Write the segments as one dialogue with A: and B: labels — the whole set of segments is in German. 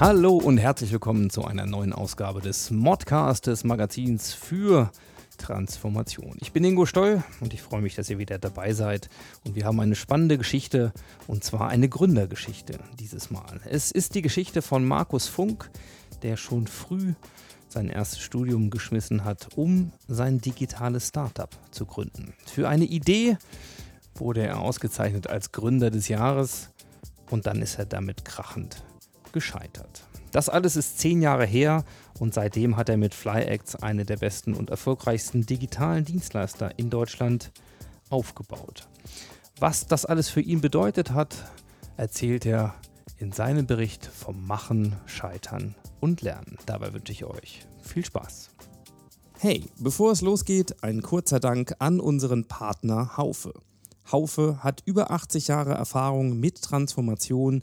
A: Hallo und herzlich willkommen zu einer neuen Ausgabe des Modcast des Magazins für Transformation. Ich bin Ingo Stoll und ich freue mich, dass ihr wieder dabei seid. Und wir haben eine spannende Geschichte und zwar eine Gründergeschichte dieses Mal. Es ist die Geschichte von Markus Funk, der schon früh sein erstes Studium geschmissen hat, um sein digitales Startup zu gründen. Für eine Idee wurde er ausgezeichnet als Gründer des Jahres und dann ist er damit krachend gescheitert. Das alles ist zehn Jahre her und seitdem hat er mit FlyActs eine der besten und erfolgreichsten digitalen Dienstleister in Deutschland aufgebaut. Was das alles für ihn bedeutet hat, erzählt er in seinem Bericht vom Machen, Scheitern und Lernen. Dabei wünsche ich euch viel Spaß. Hey, bevor es losgeht, ein kurzer Dank an unseren Partner Haufe. Haufe hat über 80 Jahre Erfahrung mit Transformation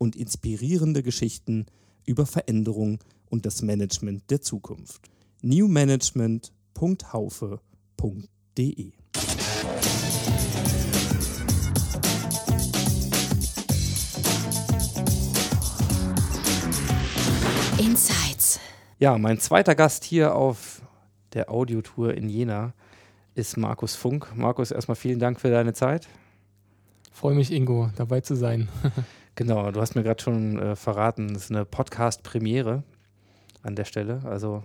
A: und inspirierende Geschichten über Veränderung und das Management der Zukunft. newmanagement.haufe.de
B: Insights.
A: Ja, mein zweiter Gast hier auf der Audiotour in Jena ist Markus Funk. Markus, erstmal vielen Dank für deine Zeit.
C: Freue mich, Ingo, dabei zu sein.
A: Genau, du hast mir gerade schon äh, verraten, das ist eine Podcast-Premiere an der Stelle. Also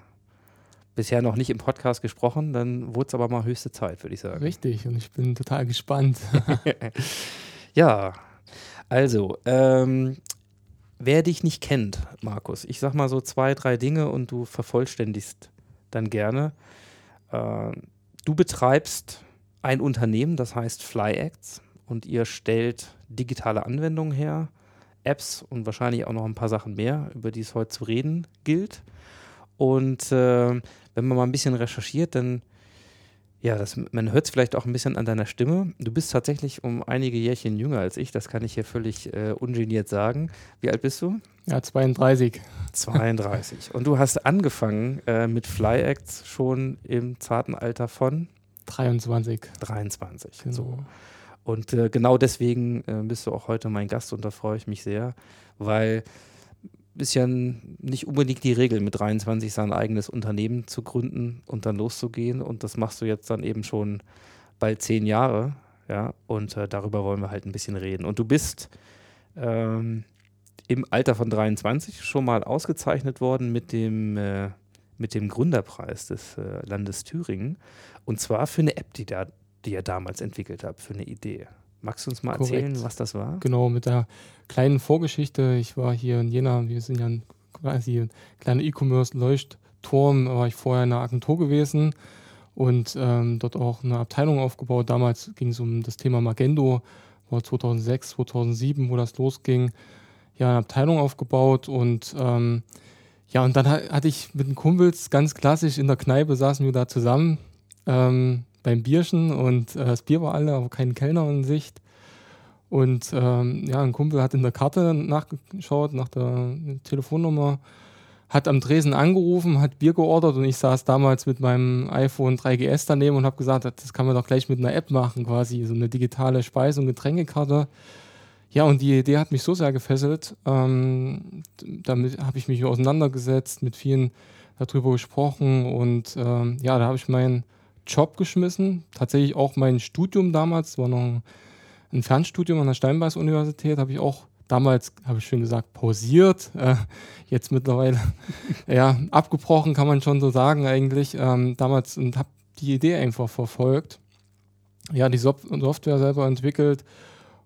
A: bisher noch nicht im Podcast gesprochen, dann wurde es aber mal höchste Zeit, würde ich sagen.
C: Richtig, und ich bin total gespannt.
A: Ja, also, ähm, wer dich nicht kennt, Markus, ich sag mal so zwei, drei Dinge und du vervollständigst dann gerne. Äh, du betreibst ein Unternehmen, das heißt FlyActs und ihr stellt digitale Anwendungen her, Apps und wahrscheinlich auch noch ein paar Sachen mehr, über die es heute zu reden gilt. Und äh, wenn man mal ein bisschen recherchiert, dann, ja, das, man hört es vielleicht auch ein bisschen an deiner Stimme. Du bist tatsächlich um einige Jährchen jünger als ich, das kann ich hier völlig äh, ungeniert sagen. Wie alt bist du?
C: Ja, 32.
A: 32. Und du hast angefangen äh, mit FlyActs schon im zarten Alter von
C: 23.
A: 23.
C: Genau.
A: So. Und äh, genau deswegen äh, bist du auch heute mein Gast und da freue ich mich sehr, weil ist ja nicht unbedingt die Regel, mit 23 sein eigenes Unternehmen zu gründen und dann loszugehen. Und das machst du jetzt dann eben schon bald zehn Jahre. Ja, und äh, darüber wollen wir halt ein bisschen reden. Und du bist ähm, im Alter von 23 schon mal ausgezeichnet worden mit dem, äh, mit dem Gründerpreis des äh, Landes Thüringen. Und zwar für eine App, die, da, die ihr damals entwickelt habt, für eine Idee. Magst du uns mal
C: Korrekt.
A: erzählen, was das war?
C: Genau, mit der kleinen Vorgeschichte. Ich war hier in Jena, wir sind ja ein, quasi ein kleiner E-Commerce-Leuchtturm, war ich vorher in einer Agentur gewesen und ähm, dort auch eine Abteilung aufgebaut. Damals ging es um das Thema Magendo, war 2006, 2007, wo das losging. Ja, eine Abteilung aufgebaut und ähm, ja, und dann ha- hatte ich mit den Kumpels ganz klassisch in der Kneipe saßen wir da zusammen ähm, beim Bierchen und äh, das Bier war alle, aber kein Kellner in Sicht. Und ähm, ja, ein Kumpel hat in der Karte nachgeschaut, nach der Telefonnummer, hat am Tresen angerufen, hat Bier geordert und ich saß damals mit meinem iPhone 3GS daneben und habe gesagt, das kann man doch gleich mit einer App machen, quasi so eine digitale Speise- und Getränkekarte. Ja, und die Idee hat mich so sehr gefesselt. Ähm, damit habe ich mich auseinandergesetzt, mit vielen darüber gesprochen und ähm, ja, da habe ich meinen Job geschmissen. Tatsächlich auch mein Studium damals, war noch ein, Fernstudium an der Steinbeis-Universität, habe ich auch damals, habe ich schön gesagt, pausiert. Äh, jetzt mittlerweile ja, abgebrochen, kann man schon so sagen eigentlich. Ähm, damals und habe die Idee einfach verfolgt. Ja, die Software selber entwickelt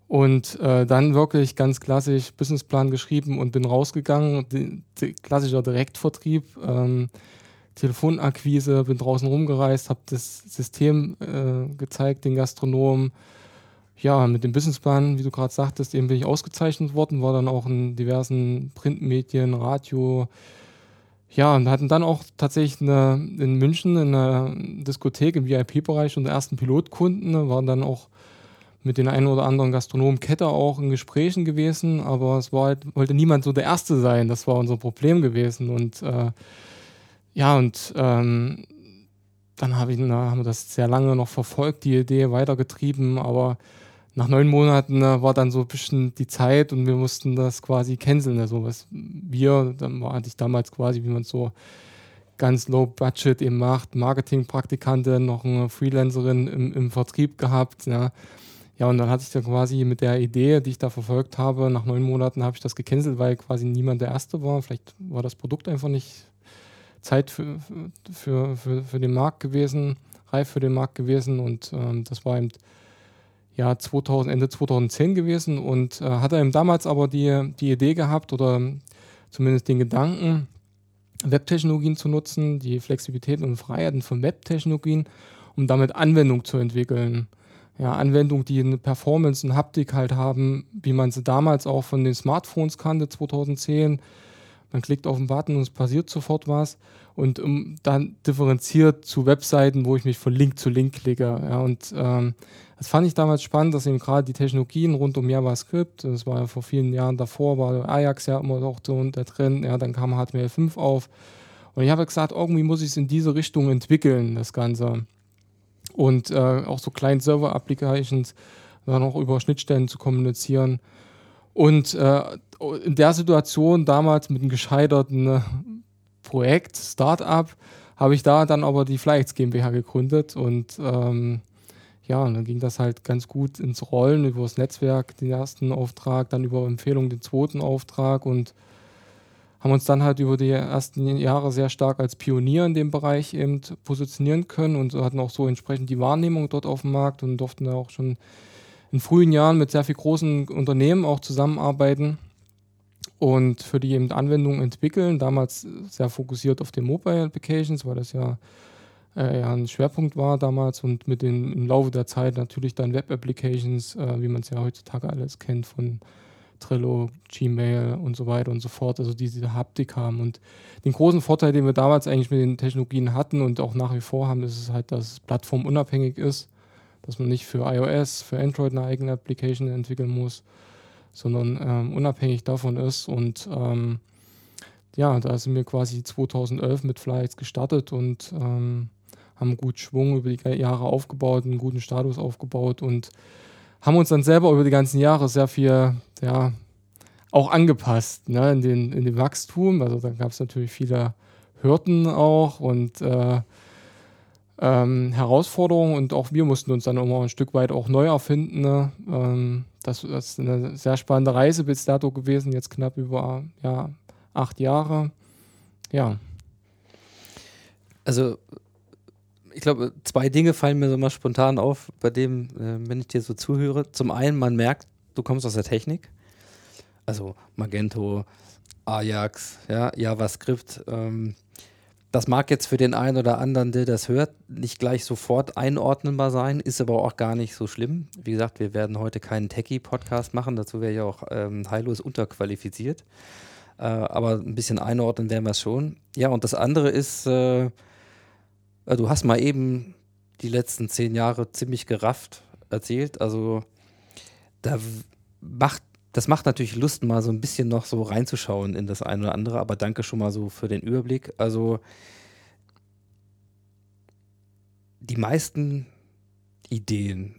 C: und äh, dann wirklich ganz klassisch Businessplan geschrieben und bin rausgegangen. Die, die klassischer Direktvertrieb, ähm, Telefonakquise, bin draußen rumgereist, habe das System äh, gezeigt, den Gastronomen. Ja, mit dem Businessplan, wie du gerade sagtest, eben bin ich ausgezeichnet worden, war dann auch in diversen Printmedien, Radio. Ja, und hatten dann auch tatsächlich eine, in München in einer Diskothek im VIP-Bereich unsere ersten Pilotkunden, waren dann auch mit den einen oder anderen Gastronomenkette auch in Gesprächen gewesen, aber es war halt, wollte niemand so der Erste sein. Das war unser Problem gewesen. Und äh, ja, und ähm, dann hab ich, na, haben wir das sehr lange noch verfolgt, die Idee weitergetrieben, aber nach neun Monaten äh, war dann so ein bisschen die Zeit und wir mussten das quasi canceln. Also was wir, dann war, ich damals quasi, wie man so ganz low budget eben macht, Marketingpraktikantin, noch eine Freelancerin im, im Vertrieb gehabt. Ja. Ja, und dann hatte ich dann quasi mit der Idee, die ich da verfolgt habe, nach neun Monaten habe ich das gecancelt, weil quasi niemand der Erste war. Vielleicht war das Produkt einfach nicht Zeit für, für, für, für den Markt gewesen, reif für den Markt gewesen. Und ähm, das war eben ja, 2000, Ende 2010 gewesen und äh, hatte eben damals aber die, die Idee gehabt oder zumindest den Gedanken, Webtechnologien zu nutzen, die Flexibilität und Freiheiten von Webtechnologien, um damit Anwendung zu entwickeln ja, Anwendungen, die eine Performance und Haptik halt haben, wie man sie damals auch von den Smartphones kannte, 2010. Man klickt auf den Button und es passiert sofort was. Und um, dann differenziert zu Webseiten, wo ich mich von Link zu Link klicke. Ja, und ähm, das fand ich damals spannend, dass eben gerade die Technologien rund um JavaScript, das war ja vor vielen Jahren davor, war Ajax ja immer noch so da drin, ja, dann kam HTML5 auf. Und ich habe gesagt, irgendwie muss ich es in diese Richtung entwickeln, das Ganze und äh, auch so Client-Server-Applications dann auch über Schnittstellen zu kommunizieren. Und äh, in der Situation damals mit einem gescheiterten äh, Projekt, Startup, habe ich da dann aber die Flyx GmbH gegründet und ähm, ja, und dann ging das halt ganz gut ins Rollen über das Netzwerk, den ersten Auftrag, dann über Empfehlung den zweiten Auftrag und haben uns dann halt über die ersten Jahre sehr stark als Pionier in dem Bereich eben positionieren können und hatten auch so entsprechend die Wahrnehmung dort auf dem Markt und durften da auch schon in frühen Jahren mit sehr viel großen Unternehmen auch zusammenarbeiten und für die eben Anwendungen entwickeln. Damals sehr fokussiert auf den Mobile Applications, weil das ja, äh, ein Schwerpunkt war damals und mit den im Laufe der Zeit natürlich dann Web Applications, äh, wie man es ja heutzutage alles kennt von Trello, Gmail und so weiter und so fort, also die diese Haptik haben. Und den großen Vorteil, den wir damals eigentlich mit den Technologien hatten und auch nach wie vor haben, ist es halt, dass es plattformunabhängig ist, dass man nicht für iOS, für Android eine eigene Application entwickeln muss, sondern ähm, unabhängig davon ist. Und ähm, ja, da sind wir quasi 2011 mit Flyx gestartet und ähm, haben gut Schwung über die Jahre aufgebaut, einen guten Status aufgebaut und haben uns dann selber über die ganzen Jahre sehr viel, ja, auch angepasst, ne, in den, in dem Wachstum. Also da gab es natürlich viele Hürden auch und äh, ähm, Herausforderungen und auch wir mussten uns dann immer ein Stück weit auch neu erfinden. Ne? Ähm, das, das, ist eine sehr spannende Reise bis dato gewesen, jetzt knapp über ja, acht Jahre. Ja.
A: Also ich glaube, zwei Dinge fallen mir so mal spontan auf, bei dem, äh, wenn ich dir so zuhöre. Zum einen, man merkt, du kommst aus der Technik. Also Magento, Ajax, ja, JavaScript. Ähm, das mag jetzt für den einen oder anderen, der das hört, nicht gleich sofort einordnenbar sein, ist aber auch gar nicht so schlimm. Wie gesagt, wir werden heute keinen Techie-Podcast machen, dazu wäre ich auch ähm, heillos unterqualifiziert. Äh, aber ein bisschen einordnen werden wir es schon. Ja, und das andere ist, äh, äh, du hast mal eben die letzten zehn Jahre ziemlich gerafft erzählt. Also da macht, das macht natürlich Lust, mal so ein bisschen noch so reinzuschauen in das eine oder andere, aber danke schon mal so für den Überblick. Also die meisten Ideen,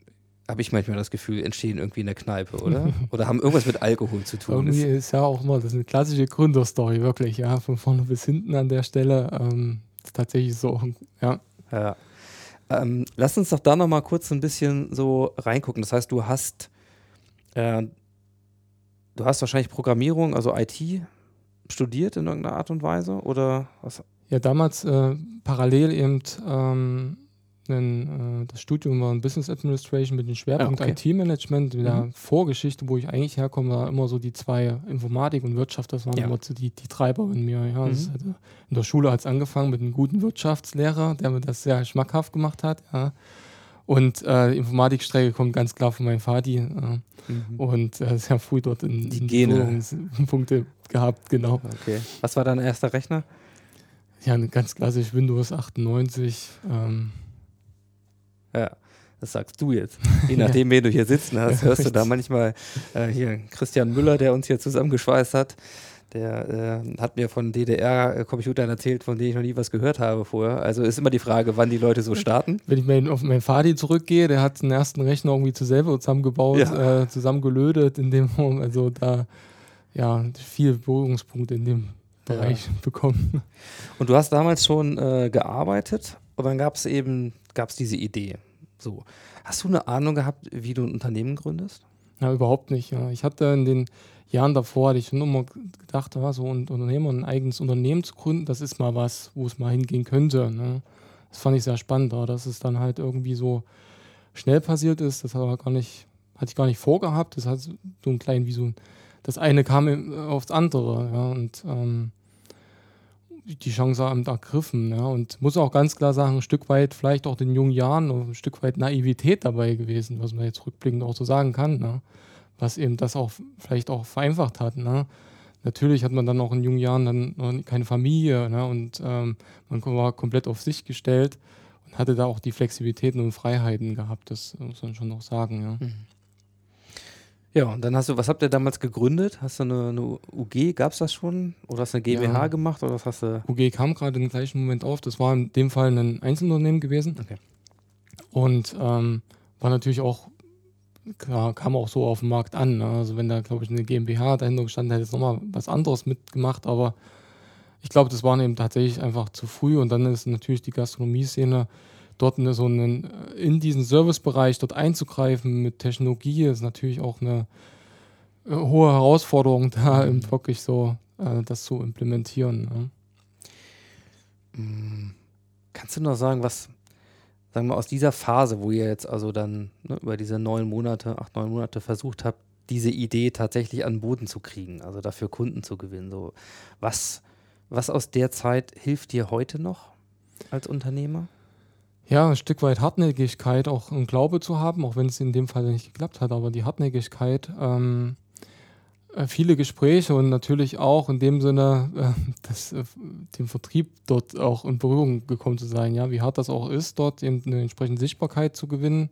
A: habe ich manchmal das Gefühl, entstehen irgendwie in der Kneipe, oder? Oder haben irgendwas mit Alkohol zu tun.
C: Irgendwie ist ja auch mal, das ist eine klassische Gründerstory, wirklich, ja, von vorne bis hinten an der Stelle. Ähm, ist tatsächlich so, ja.
A: Ja. Ähm, lass uns doch da nochmal kurz ein bisschen so reingucken. Das heißt, du hast, äh, Du hast wahrscheinlich Programmierung, also IT, studiert in irgendeiner Art und Weise oder was?
C: Ja, damals äh, parallel eben ähm, einen, äh, das Studium war ein Business Administration mit dem Schwerpunkt
A: Ah, okay.
C: IT-Management. Mit der
A: Mhm.
C: Vorgeschichte, wo ich eigentlich herkomme, war immer so die zwei Informatik und Wirtschaft, das waren
A: Ja.
C: immer so die, die Treiber in mir. Ja.
A: Mhm.
C: hatte, in der Schule hat es angefangen mit einem guten Wirtschaftslehrer, der mir das sehr schmackhaft gemacht hat. Ja. Und äh, die Informatikstrecke kommt ganz klar von meinem Vati. Äh, und äh, sehr früh dort in,
A: Die
C: in
A: Gene.
C: Berührungspunkte gehabt, genau.
A: Okay. Was war dein erster Rechner?
C: Ja, ganz klassisch Windows 98. Ähm,
A: Ja, das sagst du jetzt. Je nachdem, wen du hier sitzen hast,
C: Ja,
A: hörst du da manchmal äh, hier Christian Müller, der uns hier zusammengeschweißt hat. Der äh, hat mir von DDR-Computern erzählt, von denen ich noch nie was gehört habe vorher. Also ist immer die Frage, wann die Leute so starten.
C: wenn ich mein, auf meinen Vati zurückgehe, der hat den ersten Rechner irgendwie zu selber zusammengebaut,
A: Ja.
C: äh, zusammengelötet in dem. Also da ja viele Berührungspunkte in dem
A: Ja.
C: Bereich bekommen.
A: Und du hast damals schon äh, gearbeitet und dann gab es eben gab's diese Idee. So. Hast du eine Ahnung gehabt, wie du ein Unternehmen gründest?
C: Ja, überhaupt nicht. Ja. Ich hatte in den Jahren davor, hatte ich schon immer gedacht, ja, so ein Unternehmer, ein eigenes Unternehmen zu gründen, das ist mal was, wo es mal hingehen könnte. Ne? Das fand ich sehr spannend, aber dass es dann halt irgendwie so schnell passiert ist, das hat gar nicht, hatte ich gar nicht vorgehabt. Das hat so ein klein wie so das eine kam aufs andere, ja, und ähm, die Chance haben ergriffen, ja, und muss auch ganz klar sagen, ein Stück weit vielleicht auch in jungen Jahren ein Stück weit Naivität dabei gewesen, was man jetzt rückblickend auch so sagen kann, ne? was eben das auch vielleicht auch vereinfacht hat. Ne? Natürlich hat man dann auch in jungen Jahren dann noch keine Familie ne? und ähm, man war komplett auf sich gestellt und hatte da auch die Flexibilitäten und Freiheiten gehabt, das muss man schon noch sagen. Ja.
A: Ja, und dann hast du, was habt ihr damals gegründet? Hast du eine, eine UG, gab es das schon? Oder hast du eine GmbH
C: Ja.
A: gemacht? Oder was hast du?
C: UG kam gerade im gleichen Moment auf, das war in dem Fall ein Einzelunternehmen gewesen
A: Okay.
C: und ähm, war natürlich auch klar, kam auch so auf den Markt an. Ne? Also wenn da, glaube ich, eine GmbH dahinter gestanden hätte, es nochmal was anderes mitgemacht, aber ich glaube, das war eben tatsächlich einfach zu früh und dann ist natürlich die Gastronomie-Szene dort eine, so einen, äh, in diesen Servicebereich dort einzugreifen mit Technologie ist natürlich auch eine äh, hohe Herausforderung da, eben wirklich so äh, das zu implementieren. Ne?
A: Mm, Kannst du noch sagen, was, sagen wir, aus dieser Phase, wo ihr jetzt also dann ne, über diese neun Monate, acht, neun Monate versucht habt, diese Idee tatsächlich an den Boden zu kriegen, also dafür Kunden zu gewinnen, so was, was aus der Zeit hilft dir heute noch als Unternehmer?
C: Ja, ein Stück weit Hartnäckigkeit, auch ein Glaube zu haben, auch wenn es in dem Fall nicht geklappt hat, aber die Hartnäckigkeit, ähm, äh, viele Gespräche und natürlich auch in dem Sinne, äh, das, äh, dem Vertrieb dort auch in Berührung gekommen zu sein, ja, wie hart das auch ist, dort eben eine entsprechende Sichtbarkeit zu gewinnen,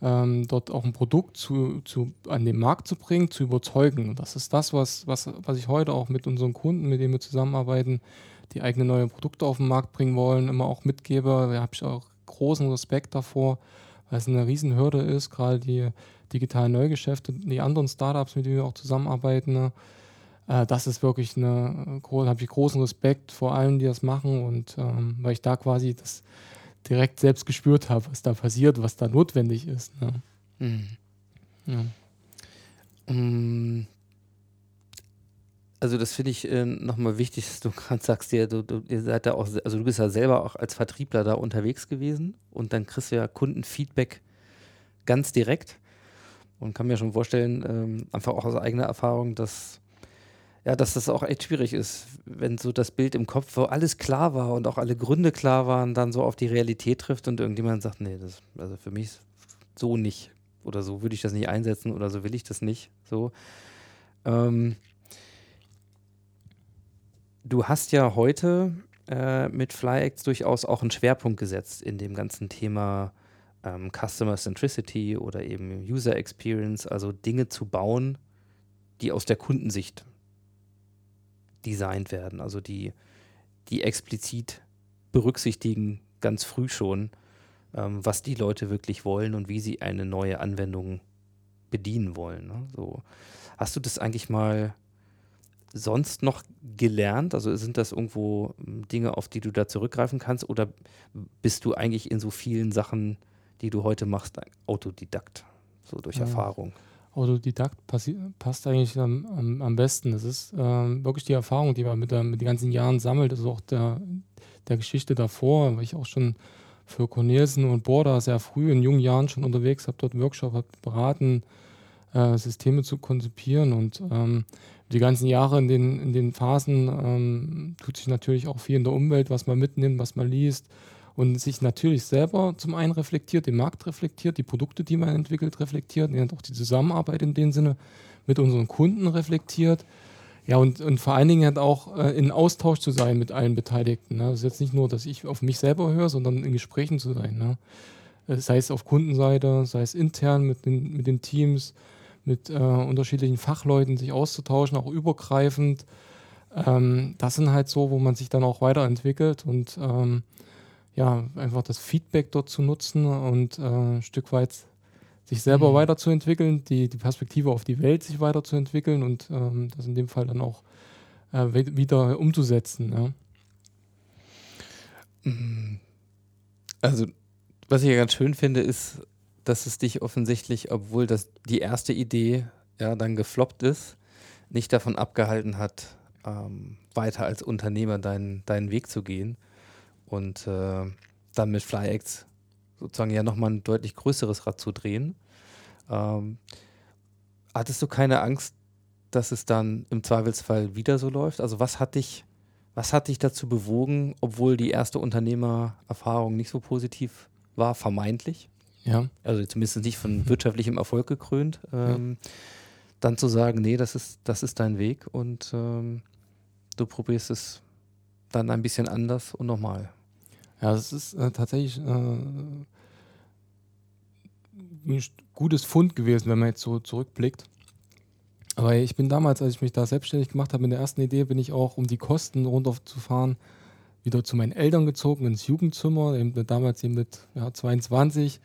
C: ähm, dort auch ein Produkt zu, zu, an den Markt zu bringen, zu überzeugen. Und das ist das, was, was, was ich heute auch mit unseren Kunden, mit denen wir zusammenarbeiten, die eigene neue Produkte auf den Markt bringen wollen, immer auch mitgebe. Da habe ich auch großen Respekt davor, weil es eine Riesenhürde ist, gerade die digitalen Neugeschäfte, die anderen Startups, mit denen wir auch zusammenarbeiten. Ne? Äh, das ist wirklich eine, habe ich großen Respekt vor allen, die das machen und ähm, weil ich da quasi das direkt selbst gespürt habe, was da passiert, was da notwendig ist. Ne? Ja.
A: Mm, Also das finde ich äh, nochmal wichtig, dass du gerade sagst, ja, du, du, ihr seid da auch, also du bist ja selber auch als Vertriebler da unterwegs gewesen und dann kriegst du ja Kundenfeedback ganz direkt und kann mir schon vorstellen, ähm, einfach auch aus eigener Erfahrung, dass ja, dass das auch echt schwierig ist, wenn so das Bild im Kopf, wo alles klar war und auch alle Gründe klar waren, dann so auf die Realität trifft und irgendjemand sagt, nee, das also für mich so nicht oder so würde ich das nicht einsetzen oder so will ich das nicht. So. Ähm, du hast ja heute äh, mit FlyX durchaus auch einen Schwerpunkt gesetzt in dem ganzen Thema ähm, Customer Centricity oder eben User Experience, also Dinge zu bauen, die aus der Kundensicht designt werden, also die, die explizit berücksichtigen, ganz früh schon, ähm, was die Leute wirklich wollen und wie sie eine neue Anwendung bedienen wollen. Ne? So. Hast du das eigentlich mal sonst noch gelernt? Also sind das irgendwo ähm, Dinge, auf die du da zurückgreifen kannst? Oder bist du eigentlich in so vielen Sachen, die du heute machst, Autodidakt, so durch
C: Ja.
A: Erfahrung?
C: Autodidakt passt eigentlich am, am, am besten. Das ist ähm, wirklich die Erfahrung, die man mit, der, mit den ganzen Jahren sammelt. Das ist auch der, der Geschichte davor, weil ich auch schon für Cornelsen und Borda sehr früh in jungen Jahren schon unterwegs habe, dort Workshop, habe beraten, äh, Systeme zu konzipieren und ähm, die ganzen Jahre in den, in den Phasen ähm, tut sich natürlich auch viel in der Umwelt, was man mitnimmt, was man liest und sich natürlich selber zum einen reflektiert, den Markt reflektiert, die Produkte, die man entwickelt, reflektiert und auch die Zusammenarbeit in dem Sinne mit unseren Kunden reflektiert. Ja, und, und vor allen Dingen halt auch äh, in Austausch zu sein mit allen Beteiligten. Ne? Das ist jetzt nicht nur, dass ich auf mich selber höre, sondern in Gesprächen zu sein. Ne? Äh, Sei es auf Kundenseite, sei es intern mit den, mit den Teams, mit äh, unterschiedlichen Fachleuten sich auszutauschen, auch übergreifend. Ähm, das sind halt so, wo man sich dann auch weiterentwickelt und ähm, ja, einfach das Feedback dort zu nutzen und äh, ein Stück weit sich selber
A: Mhm.
C: weiterzuentwickeln, die, die Perspektive auf die Welt sich weiterzuentwickeln und ähm, das in dem Fall dann auch äh, wieder umzusetzen. Ja.
A: Mm. Also, was ich ja ganz schön finde, ist, dass es dich offensichtlich, obwohl das die erste Idee ja dann gefloppt ist, nicht davon abgehalten hat, ähm, weiter als Unternehmer deinen, deinen Weg zu gehen und äh, dann mit FlyX sozusagen ja nochmal ein deutlich größeres Rad zu drehen. Ähm, hattest du keine Angst, dass es dann im Zweifelsfall wieder so läuft? Also was hat dich, was hat dich dazu bewogen, obwohl die erste Unternehmererfahrung nicht so positiv war, vermeintlich?
C: Ja.
A: Also zumindest nicht von wirtschaftlichem Erfolg gekrönt, ähm, dann zu sagen, nee, das ist, das ist dein Weg und ähm, du probierst es dann ein bisschen anders und nochmal.
C: Ja, das ist äh, tatsächlich äh, ein gutes Fund gewesen, wenn man jetzt so zurückblickt. Aber ich bin damals, als ich mich da selbstständig gemacht habe, mit der ersten Idee, bin ich auch, um die Kosten runterzufahren, wieder zu meinen Eltern gezogen ins Jugendzimmer, eben damals eben mit ja, 22.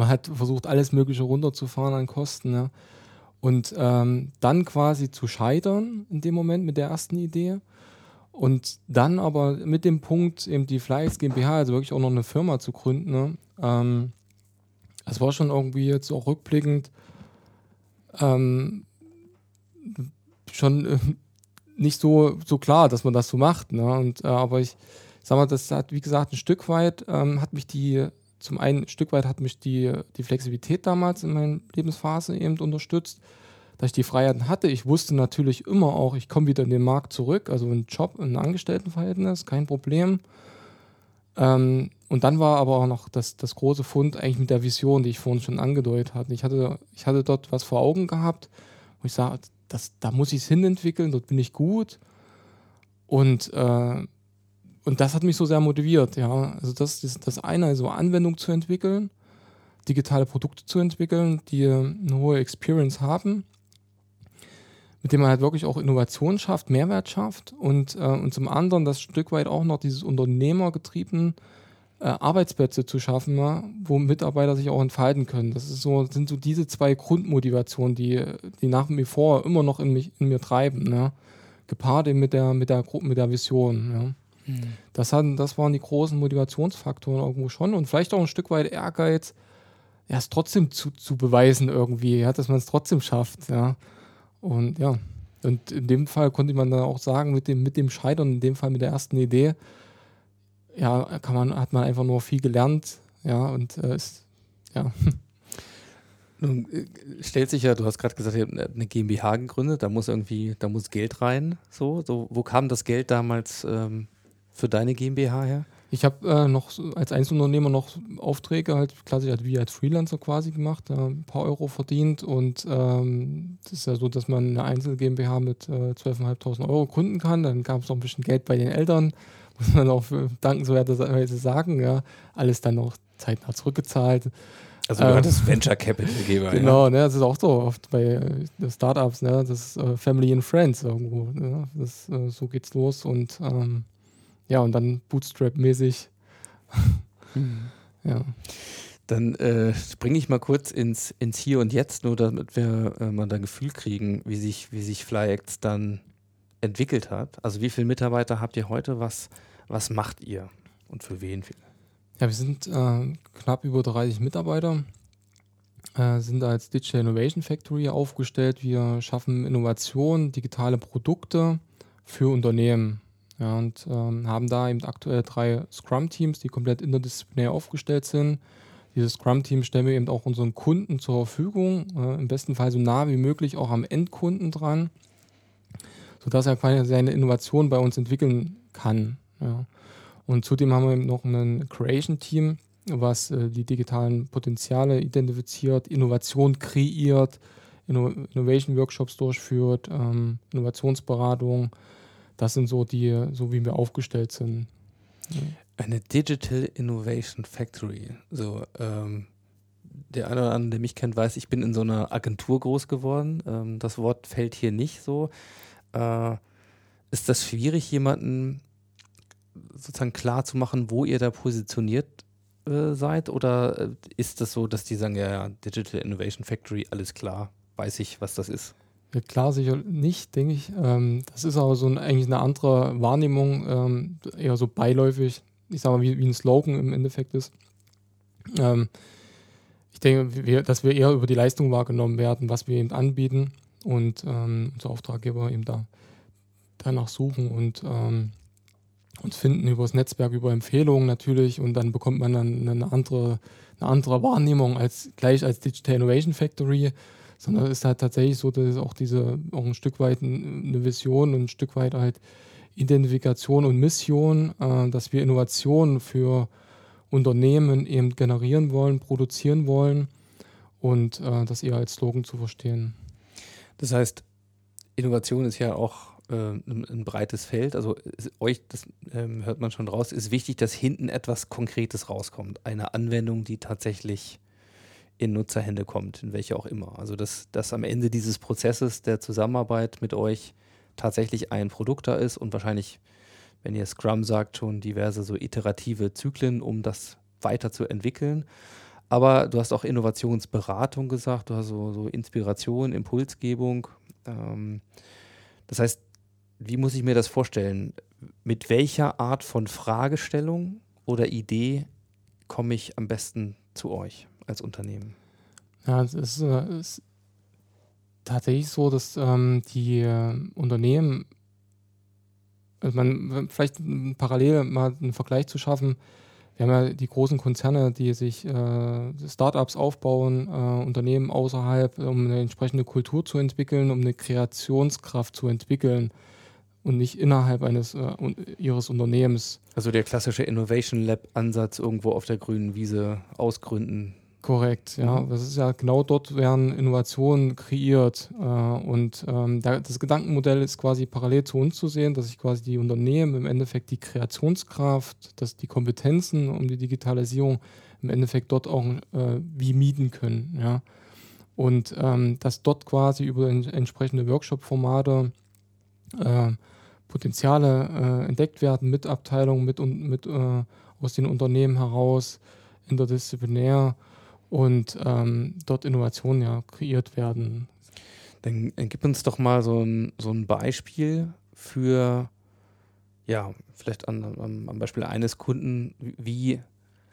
C: Man hat versucht, alles Mögliche runterzufahren an Kosten. Ja. Und ähm, dann quasi zu scheitern in dem Moment mit der ersten Idee. Und dann aber mit dem Punkt, eben die Flyx GmbH, also wirklich auch noch eine Firma zu gründen, ne? ähm, es war schon irgendwie jetzt auch rückblickend ähm, schon äh, nicht so, so klar, dass man das so macht. Ne? Und, äh, aber ich sag mal, das hat, wie gesagt, ein Stück weit ähm, hat mich die, zum einen ein Stück weit hat mich die, die Flexibilität damals in meiner Lebensphase eben unterstützt, dass ich die Freiheiten hatte. Ich wusste natürlich immer auch, ich komme wieder in den Markt zurück, also ein Job, ein Angestelltenverhältnis, kein Problem. Ähm, und dann war aber auch noch das, das große Fund eigentlich mit der Vision, die ich vorhin schon angedeutet hatte. Ich hatte, ich hatte dort was vor Augen gehabt, wo ich das, da muss ich es hinentwickeln, dort bin ich gut. Und, äh, und das hat mich so sehr motiviert, ja. Also das ist das eine, also Anwendung zu entwickeln, digitale Produkte zu entwickeln, die eine hohe Experience haben, mit dem man halt wirklich auch Innovation schafft, Mehrwert schafft und, äh, und zum anderen das Stück weit auch noch dieses Unternehmergetrieben äh, Arbeitsplätze zu schaffen, ja, wo Mitarbeiter sich auch entfalten können. Das ist so, sind so diese zwei Grundmotivationen, die, die nach wie vor immer noch in, mich, in mir treiben, ja. gepaart eben mit der, mit der, Gru- mit der Vision. Ja. Das, hatten, das waren die großen Motivationsfaktoren irgendwo schon und vielleicht auch ein Stück weit Ehrgeiz, ja, es trotzdem zu, zu beweisen irgendwie, ja, dass man es trotzdem schafft, ja. Und ja, und in dem Fall konnte man dann auch sagen, mit dem, mit dem Scheitern, in dem Fall mit der ersten Idee, ja, kann man, hat man einfach nur viel gelernt, ja, und äh, ist, ja,
A: Nun äh, stellt sich ja, du hast gerade gesagt, ihr habt eine GmbH gegründet, da muss irgendwie, da muss Geld rein. So, so wo kam das Geld damals ähm, für deine GmbH her?
C: Ich habe äh, noch als Einzelunternehmer noch Aufträge halt klassisch halt wie als Freelancer quasi gemacht, äh, ein paar Euro verdient und ähm, das ist ja so, dass man eine Einzel GmbH mit äh, 12.500 Euro gründen kann. Dann gab es noch ein bisschen Geld bei den Eltern, muss man auch dankenswerterweise sagen, ja, alles dann auch zeitnah zurückgezahlt.
A: Also
C: Ähm,
A: das Venture Capital Geber.
C: Genau, ne, das ist auch so oft bei äh, Startups, ne, das ist äh, Family and Friends irgendwo. Ne, das, äh, so geht's los und ähm, ja, und dann Bootstrap-mäßig. ja.
A: Dann äh, springe ich mal kurz ins, ins Hier und Jetzt, nur damit wir äh, mal ein Gefühl kriegen, wie sich, wie sich FlyX dann entwickelt hat. Also wie viele Mitarbeiter habt ihr heute? Was, was macht ihr? Und für wen?
C: Ja, wir sind äh, knapp über 30 Mitarbeiter. äh, sind als Digital Innovation Factory aufgestellt. Wir schaffen Innovation, digitale Produkte für Unternehmen. Ja, und ähm, haben da eben aktuell drei Scrum-Teams, die komplett interdisziplinär aufgestellt sind. Dieses Scrum-Team stellen wir eben auch unseren Kunden zur Verfügung, äh, im besten Fall so nah wie möglich auch am Endkunden dran, sodass er quasi seine Innovation bei uns entwickeln kann. Ja. Und zudem haben wir eben noch ein Creation-Team, was äh, die digitalen Potenziale identifiziert, Innovation kreiert, Inno Innovation-Workshops durchführt, ähm, Innovationsberatung. Das sind so die, so wie wir aufgestellt sind.
A: Eine Digital Innovation Factory. So, ähm, der eine oder andere, der mich kennt, weiß, ich bin in so einer Agentur groß geworden. Ähm, das Wort fällt hier nicht so. Äh, ist das schwierig, jemanden sozusagen klar zu machen, wo ihr da positioniert äh, seid? Oder äh, ist das so, dass die sagen, ja, ja, Digital Innovation Factory, alles klar, weiß ich, was das ist?
C: Ja, klar, sicher nicht, denke ich. Ähm, das ist aber so ein, eigentlich eine andere Wahrnehmung, ähm, eher so beiläufig. Ich sage mal, wie, wie, ein Slogan im Endeffekt ist. Ähm, ich denke, wir, dass wir eher über die Leistung wahrgenommen werden, was wir eben anbieten und ähm, unsere Auftraggeber eben da danach suchen und ähm, uns finden über das Netzwerk, über Empfehlungen natürlich und dann bekommt man dann eine andere, eine andere Wahrnehmung als gleich als Digital Innovation Factory, sondern es ist halt tatsächlich so, dass auch diese auch ein Stück weit eine Vision und ein Stück weit halt Identifikation und Mission, äh, dass wir Innovationen für Unternehmen eben generieren wollen, produzieren wollen und äh, das eher als Slogan zu verstehen.
A: Das heißt, Innovation ist ja auch äh, ein, breites Feld. Also euch, das ähm, hört man schon raus, ist wichtig, dass hinten etwas Konkretes rauskommt. Eine Anwendung, die tatsächlich in Nutzerhände kommt, in welche auch immer. Also dass, dass am Ende dieses Prozesses der Zusammenarbeit mit euch tatsächlich ein Produkt da ist und wahrscheinlich, wenn ihr Scrum sagt, schon diverse so iterative Zyklen, um das weiterzuentwickeln. Aber du hast auch Innovationsberatung gesagt, du hast so, so Inspiration, Impulsgebung. Ähm, das heißt, wie muss ich mir das vorstellen? Mit welcher Art von Fragestellung oder Idee komme ich am besten zu euch als Unternehmen?
C: Ja, es ist, äh, ist tatsächlich so, dass ähm, die äh, Unternehmen, also man vielleicht parallel mal einen Vergleich zu schaffen, wir haben ja die großen Konzerne, die sich äh, Startups aufbauen, äh, Unternehmen außerhalb, um eine entsprechende Kultur zu entwickeln, um eine Kreationskraft zu entwickeln und nicht innerhalb eines äh, ihres Unternehmens.
A: Also der klassische Innovation Lab Ansatz irgendwo auf der grünen Wiese ausgründen.
C: Korrekt, ja. Mhm. Das ist ja genau dort werden Innovationen kreiert. Äh, und ähm, das Gedankenmodell ist quasi parallel zu uns zu sehen, dass sich quasi die Unternehmen im Endeffekt die Kreationskraft, dass die Kompetenzen um die Digitalisierung im Endeffekt dort auch äh, wie mieten können. Ja. Und ähm, dass dort quasi über entsprechende Workshop-Formate äh, Potenziale äh, entdeckt werden mit Abteilungen, mit, mit aus den Unternehmen heraus, interdisziplinär und ähm, dort Innovationen ja kreiert werden.
A: Dann, dann gib uns doch mal so ein, so ein Beispiel für, ja, vielleicht an, am, am Beispiel eines Kunden, wie,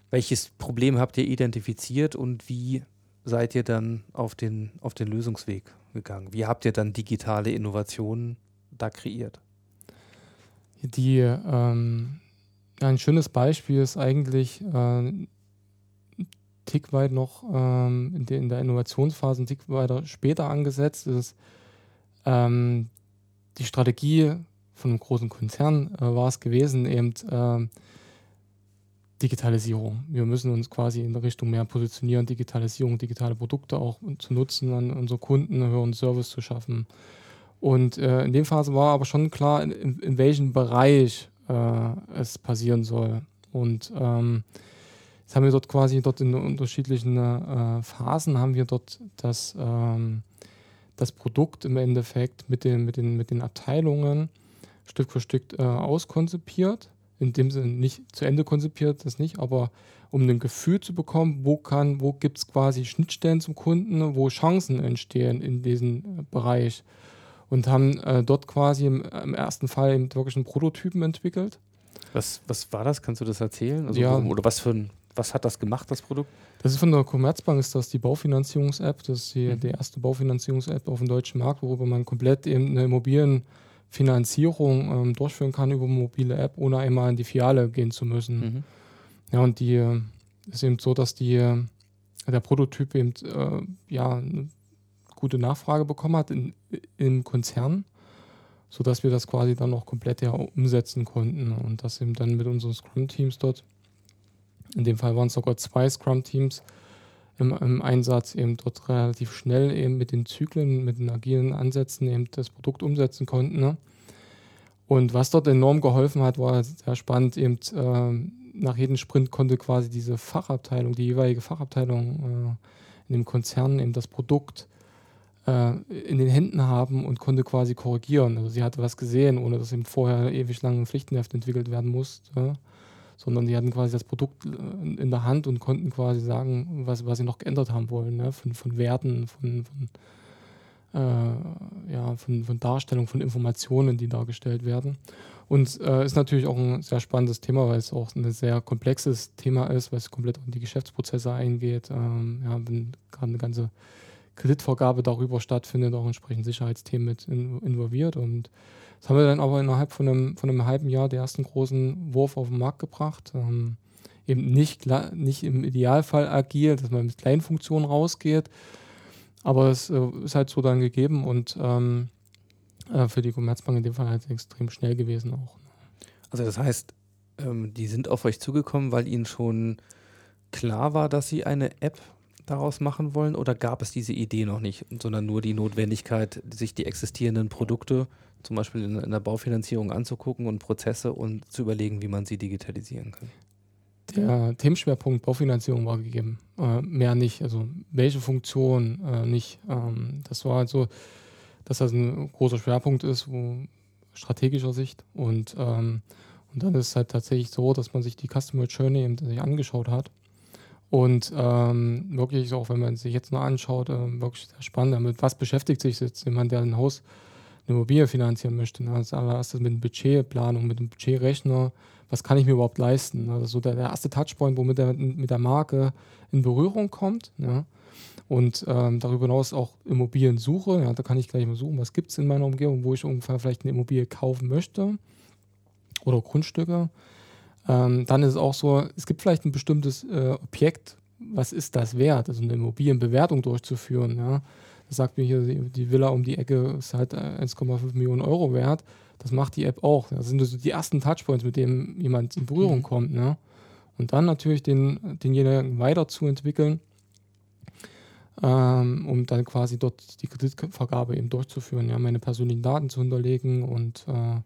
A: welches Problem habt ihr identifiziert und wie seid ihr dann auf den, auf den Lösungsweg gegangen? Wie habt ihr dann digitale Innovationen da kreiert?
C: Die, ähm, ein schönes Beispiel ist eigentlich äh, Tick weit noch ähm, in, der, in, der, Innovationsphase, ein Tick weiter später angesetzt ist. Ähm, die Strategie von einem großen Konzern äh, war es gewesen, eben äh, Digitalisierung. Wir müssen uns quasi in Richtung mehr positionieren, Digitalisierung, digitale Produkte auch zu nutzen, an unsere Kunden einen höheren Service zu schaffen. Und äh, in dem Phase war aber schon klar, in, in welchem Bereich äh, es passieren soll. Und ähm, jetzt haben wir dort quasi dort in unterschiedlichen äh, Phasen haben wir dort das, ähm, das Produkt im Endeffekt mit den, mit den, mit den Abteilungen Stück für Stück äh, auskonzipiert. In dem Sinne nicht zu Ende konzipiert, das nicht, aber um ein Gefühl zu bekommen, wo kann, wo gibt es quasi Schnittstellen zum Kunden, wo Chancen entstehen in diesem Bereich und haben äh, dort quasi im, im, ersten Fall eben wirklich einen Prototypen entwickelt.
A: Was, was war das? Kannst du das erzählen? Also,
C: ja.
A: Oder was für ein, was hat das gemacht, das Produkt?
C: Das ist von der Commerzbank, ist das die Baufinanzierungs-App. Das ist die,
A: Mhm.
C: die erste Baufinanzierungs-App auf dem deutschen Markt, worüber man komplett eben eine Immobilienfinanzierung ähm, durchführen kann über mobile App, ohne einmal in die Filiale gehen zu müssen.
A: Mhm.
C: Ja, und die äh, ist eben so, dass die, äh, der Prototyp eben äh, ja, eine gute Nachfrage bekommen hat in, im Konzern, sodass wir das quasi dann auch komplett ja umsetzen konnten und das eben dann mit unseren Scrum-Teams dort. In dem Fall waren es sogar zwei Scrum-Teams im, im Einsatz, eben dort relativ schnell eben mit den Zyklen, mit den agilen Ansätzen eben das Produkt umsetzen konnten. Ne? Und was dort enorm geholfen hat, war sehr spannend, eben ähm, nach jedem Sprint konnte quasi diese Fachabteilung, die jeweilige Fachabteilung äh, in dem Konzern eben das Produkt äh, in den Händen haben und konnte quasi korrigieren. Also sie hatte was gesehen, ohne dass eben vorher ewig lang ein Pflichtenheft entwickelt werden musste, sondern die hatten quasi das Produkt äh, in der Hand und konnten quasi sagen, was, was sie noch geändert haben wollen, ne? von, von Werten, von, von äh, ja, von, von Darstellung von Informationen, die dargestellt werden. Und äh, ist natürlich auch ein sehr spannendes Thema, weil es auch ein sehr komplexes Thema ist, weil es komplett in die Geschäftsprozesse eingeht. Ähm, ja, wenn gerade eine ganze Kreditvergabe darüber stattfindet, auch entsprechend Sicherheitsthemen mit in, involviert. Und das haben wir dann aber innerhalb von einem, von einem halben Jahr den ersten großen Wurf auf den Markt gebracht. Ähm, eben nicht, nicht im Idealfall agil, dass man mit kleinen Funktionen rausgeht, aber es äh, ist halt so dann gegeben und ähm, äh, für die Commerzbank in dem Fall halt extrem schnell gewesen auch.
A: Also das heißt, ähm, die sind auf euch zugekommen, weil ihnen schon klar war, dass sie eine App daraus machen wollen oder gab es diese Idee noch nicht, sondern nur die Notwendigkeit, sich die existierenden Produkte zum Beispiel in, in der Baufinanzierung anzugucken und Prozesse und zu überlegen, wie man sie digitalisieren kann?
C: Der Themenschwerpunkt Baufinanzierung war gegeben. Äh, mehr nicht. Also welche Funktion äh, nicht. Ähm, das war halt so, dass das ein großer Schwerpunkt ist, wo strategischer Sicht. Und, ähm, und dann ist es halt tatsächlich so, dass man sich die Customer Journey eben sich angeschaut hat. Und ähm, wirklich, auch wenn man sich jetzt noch anschaut, äh, wirklich sehr spannend. Damit was beschäftigt sich jetzt jemand, der ein Haus, eine Immobilie finanzieren möchte? Ne? Als allererstes mit einer Budgetplanung, mit einem Budgetrechner was kann ich mir überhaupt leisten? Also so der, der erste Touchpoint, womit er mit der Marke in Berührung kommt. Ja. Und ähm, darüber hinaus auch Immobiliensuche. Ja, da kann ich gleich mal suchen, was gibt es in meiner Umgebung, wo ich ungefähr vielleicht eine Immobilie kaufen möchte oder Grundstücke. Ähm, dann ist es auch so, es gibt vielleicht ein bestimmtes äh, Objekt, was ist das wert? Also eine Immobilienbewertung durchzuführen. Ja. Das sagt mir hier, die Villa um die Ecke ist halt 1,5 Millionen Euro wert. Das macht die App auch. Das sind so die ersten Touchpoints, mit denen jemand in Berührung mhm. kommt. Ne? Und dann natürlich den, denjenigen weiterzuentwickeln, ähm, um dann quasi dort die Kreditvergabe eben durchzuführen, ja, meine persönlichen Daten zu hinterlegen und äh,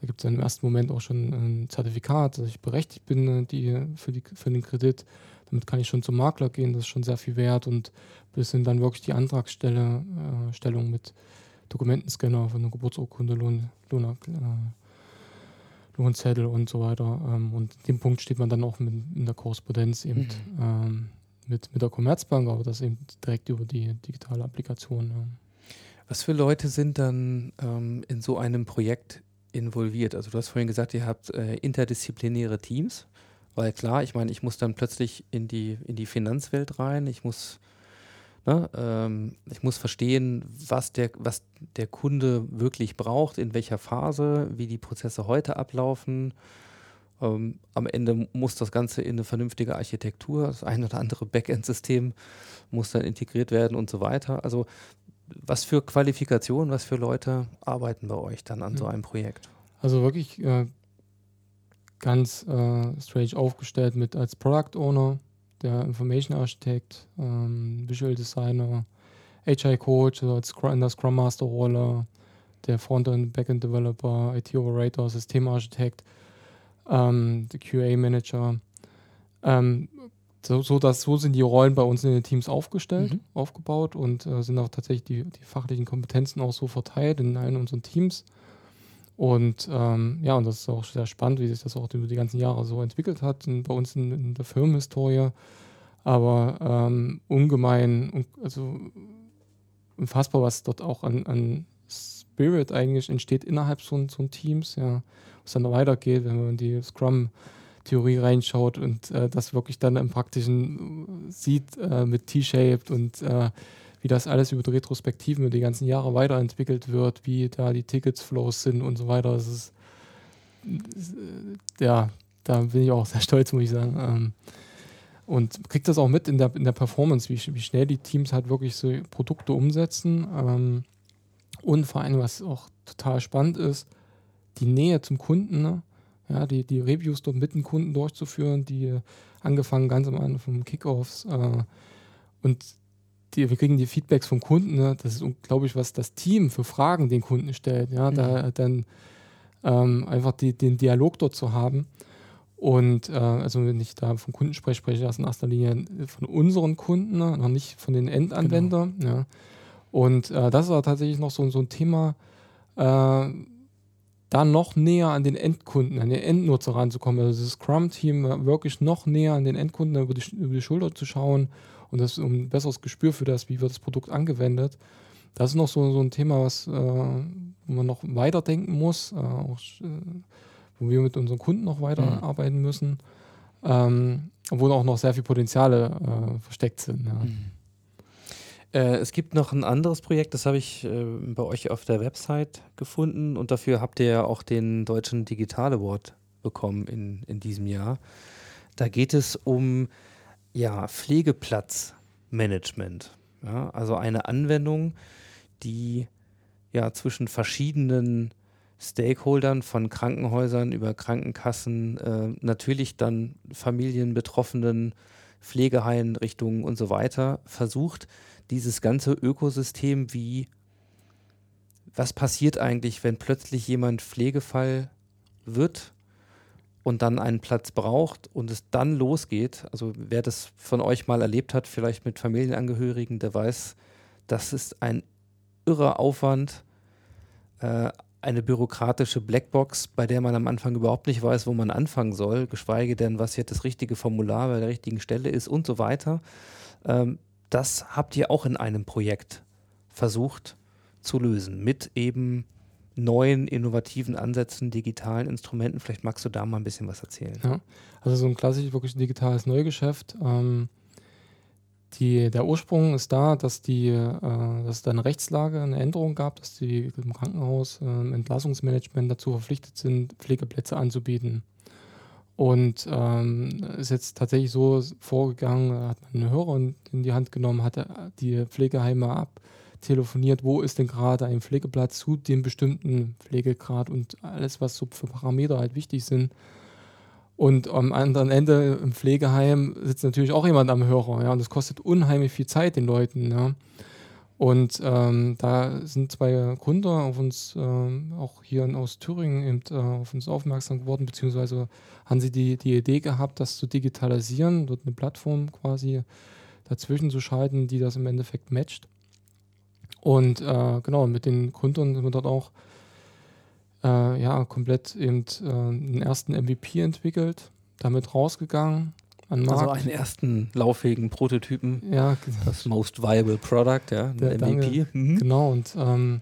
C: da gibt es dann im ersten Moment auch schon ein Zertifikat, dass ich berechtigt bin die, für, die, für den Kredit. Damit kann ich schon zum Makler gehen, das ist schon sehr viel wert und bis hin dann wirklich die Antragsstellung äh, mit Dokumentenscanner von der Geburtsurkunde, Lohn, Lohn, äh, Lohnzettel und so weiter. Ähm, und an dem Punkt steht man dann auch mit, in der Korrespondenz eben mhm. ähm, mit, mit der Commerzbank, aber das eben direkt über die digitale Applikation. Ja.
A: Was für Leute sind dann ähm, in so einem Projekt involviert? Also du hast vorhin gesagt, ihr habt äh, interdisziplinäre Teams, weil klar, ich meine, ich muss dann plötzlich in die, in die Finanzwelt rein, ich muss Ne? Ähm, ich muss verstehen, was der, was der Kunde wirklich braucht, in welcher Phase, wie die Prozesse heute ablaufen. Ähm, am Ende muss das Ganze in eine vernünftige Architektur, das ein oder andere Backend-System muss dann integriert werden und so weiter. Also was für Qualifikationen, was für Leute arbeiten bei euch dann an so einem Projekt?
C: Also wirklich äh, ganz äh, strange aufgestellt mit als Product Owner, der Information Architect, ähm, Visual Designer, HI Coach, also in der Scrum Master Rolle, der Frontend, Backend Developer, IT Operator, Systemarchitekt, ähm, der QA Manager. Ähm, so, so, dass, so sind die Rollen bei uns in den Teams aufgestellt, mhm. aufgebaut und äh, sind auch tatsächlich die, die fachlichen Kompetenzen auch so verteilt in allen unseren Teams. Und ähm, ja, und das ist auch sehr spannend, wie sich das auch über die ganzen Jahre so entwickelt hat, in, bei uns in, in, der Firmenhistorie. Aber ähm, ungemein, also unfassbar, was dort auch an, an Spirit eigentlich entsteht innerhalb so, so Teams, ja, was dann weitergeht, wenn man die Scrum Theorie reinschaut und äh, das wirklich dann im Praktischen äh, sieht äh, mit T-Shaped und äh, wie das alles über die Retrospektiven über die ganzen Jahre weiterentwickelt wird, wie da die Tickets-Flows sind und so weiter. Das ist, ja, da bin ich auch sehr stolz, muss ich sagen. Ähm, und kriegt das auch mit in der, in der Performance, wie, wie schnell die Teams halt wirklich so Produkte umsetzen. Ähm, und vor allem, was auch total spannend ist, die Nähe zum Kunden. Ne? Ja, die, die Reviews dort mit den Kunden durchzuführen, die angefangen ganz am Anfang vom Kickoffs. Äh, und die, wir kriegen die Feedbacks vom Kunden. Ne? Das ist unglaublich, was das Team für Fragen den Kunden stellt. Ja, mhm. da dann ähm, einfach die, den Dialog dort zu haben. Und äh, also wenn ich da vom Kunden spreche, spreche ich erst in erster Linie von unseren Kunden, ne? noch nicht von den Endanwendern. Genau. Ja. Und äh, das war tatsächlich noch so, so ein Thema, äh, da noch näher an den Endkunden, an den Endnutzer ranzukommen. Also das Scrum-Team wirklich noch näher an den Endkunden über die, über die Schulter zu schauen und das um ein besseres Gespür für das, wie wird das Produkt angewendet. Das ist noch so, so ein Thema, was äh, wo man noch weiterdenken muss, äh, auch, äh, wo wir mit unseren Kunden noch weiterarbeiten mhm. müssen, ähm, obwohl auch noch sehr viele Potenziale äh, versteckt sind. Ja. Mhm.
A: Äh, es gibt noch ein anderes Projekt, das habe ich äh, bei euch auf der Website gefunden und dafür habt ihr ja auch den Deutschen Digital Award bekommen in, in diesem Jahr. Da geht es um ja, Pflegeplatzmanagement. Ja, also eine Anwendung, die ja zwischen verschiedenen Stakeholdern von Krankenhäusern über Krankenkassen, äh, natürlich dann Familienbetroffenen, Pflegeeinrichtungen und so weiter versucht, dieses ganze Ökosystem wie, was passiert eigentlich, wenn plötzlich jemand Pflegefall wird und dann einen Platz braucht und es dann losgeht. Also wer das von euch mal erlebt hat, vielleicht mit Familienangehörigen, der weiß, das ist ein irrer Aufwand, äh, eine bürokratische Blackbox, bei der man am Anfang überhaupt nicht weiß, wo man anfangen soll, geschweige denn, was jetzt das richtige Formular bei der richtigen Stelle ist und so weiter. Ähm, das habt ihr auch in einem Projekt versucht zu lösen mit eben neuen, innovativen Ansätzen, digitalen Instrumenten. Vielleicht magst du da mal ein bisschen was erzählen.
C: Ja, also so ein klassisches, wirklich digitales Neugeschäft. Ähm, die, der Ursprung ist da, dass, die, äh, dass es da eine Rechtslage, eine Änderung gab, dass die im Krankenhaus äh, Entlassungsmanagement dazu verpflichtet sind, Pflegeplätze anzubieten. Und ähm, ist jetzt tatsächlich so vorgegangen, hat man einen Hörer in die Hand genommen, hat die Pflegeheime abtelefoniert, wo ist denn gerade ein Pflegeplatz zu dem bestimmten Pflegegrad und alles, was so für Parameter halt wichtig sind. Und am anderen Ende im Pflegeheim sitzt natürlich auch jemand am Hörer, ja, und das kostet unheimlich viel Zeit den Leuten, ja. Und ähm, da sind zwei Gründer auf uns, ähm, auch hier aus Thüringen, eben, äh, auf uns aufmerksam geworden, beziehungsweise haben sie die, die Idee gehabt, das zu digitalisieren, dort eine Plattform quasi dazwischen zu schalten, die das im Endeffekt matcht. Und äh, genau, mit den Gründern sind wir dort auch äh, ja, komplett eben äh, einen ersten MVP entwickelt, damit rausgegangen,
A: an also Markt. Also einen ersten lauffähigen Prototypen.
C: Ja,
A: das Most Viable Product, ja,
C: der MVP. Mhm. Genau, und ähm,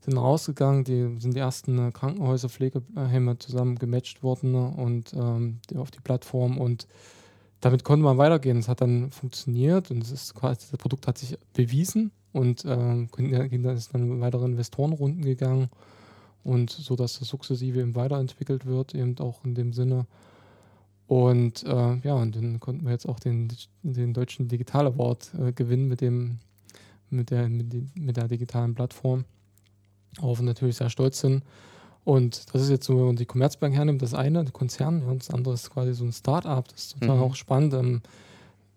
C: sind rausgegangen, die sind die ersten äh, Krankenhäuser, Pflegeheime zusammen gematcht worden ne, und ähm, auf die Plattform und damit konnte man weitergehen. Es hat dann funktioniert und es ist quasi, das Produkt hat sich bewiesen und ähm, ist dann weitere Investorenrunden gegangen und so, dass das sukzessive eben weiterentwickelt wird, eben auch in dem Sinne, und äh, ja, und dann konnten wir jetzt auch den, den deutschen Digital Award äh, gewinnen mit dem, mit der, mit, die, mit der digitalen Plattform. Worauf wir natürlich sehr stolz sind. Und das ist jetzt so, wenn man die Commerzbank hernimmt, das eine, der Konzern, und das andere ist quasi so ein Start-up. Das ist total mhm. auch spannend, ähm,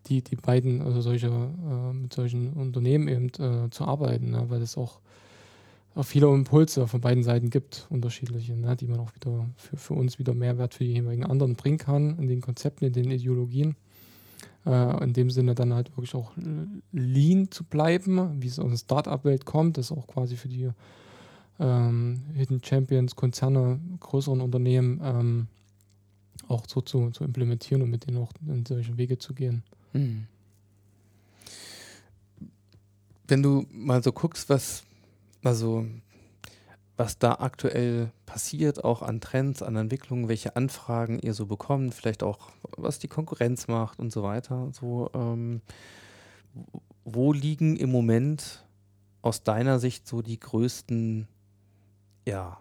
C: die, die beiden, also solche, äh, mit solchen Unternehmen eben äh, zu arbeiten, ne? weil das auch auch viele Impulse von beiden Seiten gibt, unterschiedliche, ne, die man auch wieder für, für uns wieder Mehrwert für die jeweiligen anderen bringen kann, in den Konzepten, in den Ideologien. Äh, in dem Sinne dann halt wirklich auch lean zu bleiben, wie es aus der Start-up-Welt kommt, das auch quasi für die ähm, Hidden Champions, Konzerne, größeren Unternehmen ähm, auch so zu, zu implementieren und mit denen auch in solche Wege zu gehen. Mhm.
A: Wenn du mal so guckst, was also was da aktuell passiert, auch an Trends, an Entwicklungen, welche Anfragen ihr so bekommt, vielleicht auch, was die Konkurrenz macht und so weiter. So, ähm, wo liegen im Moment aus deiner Sicht so die größten ja,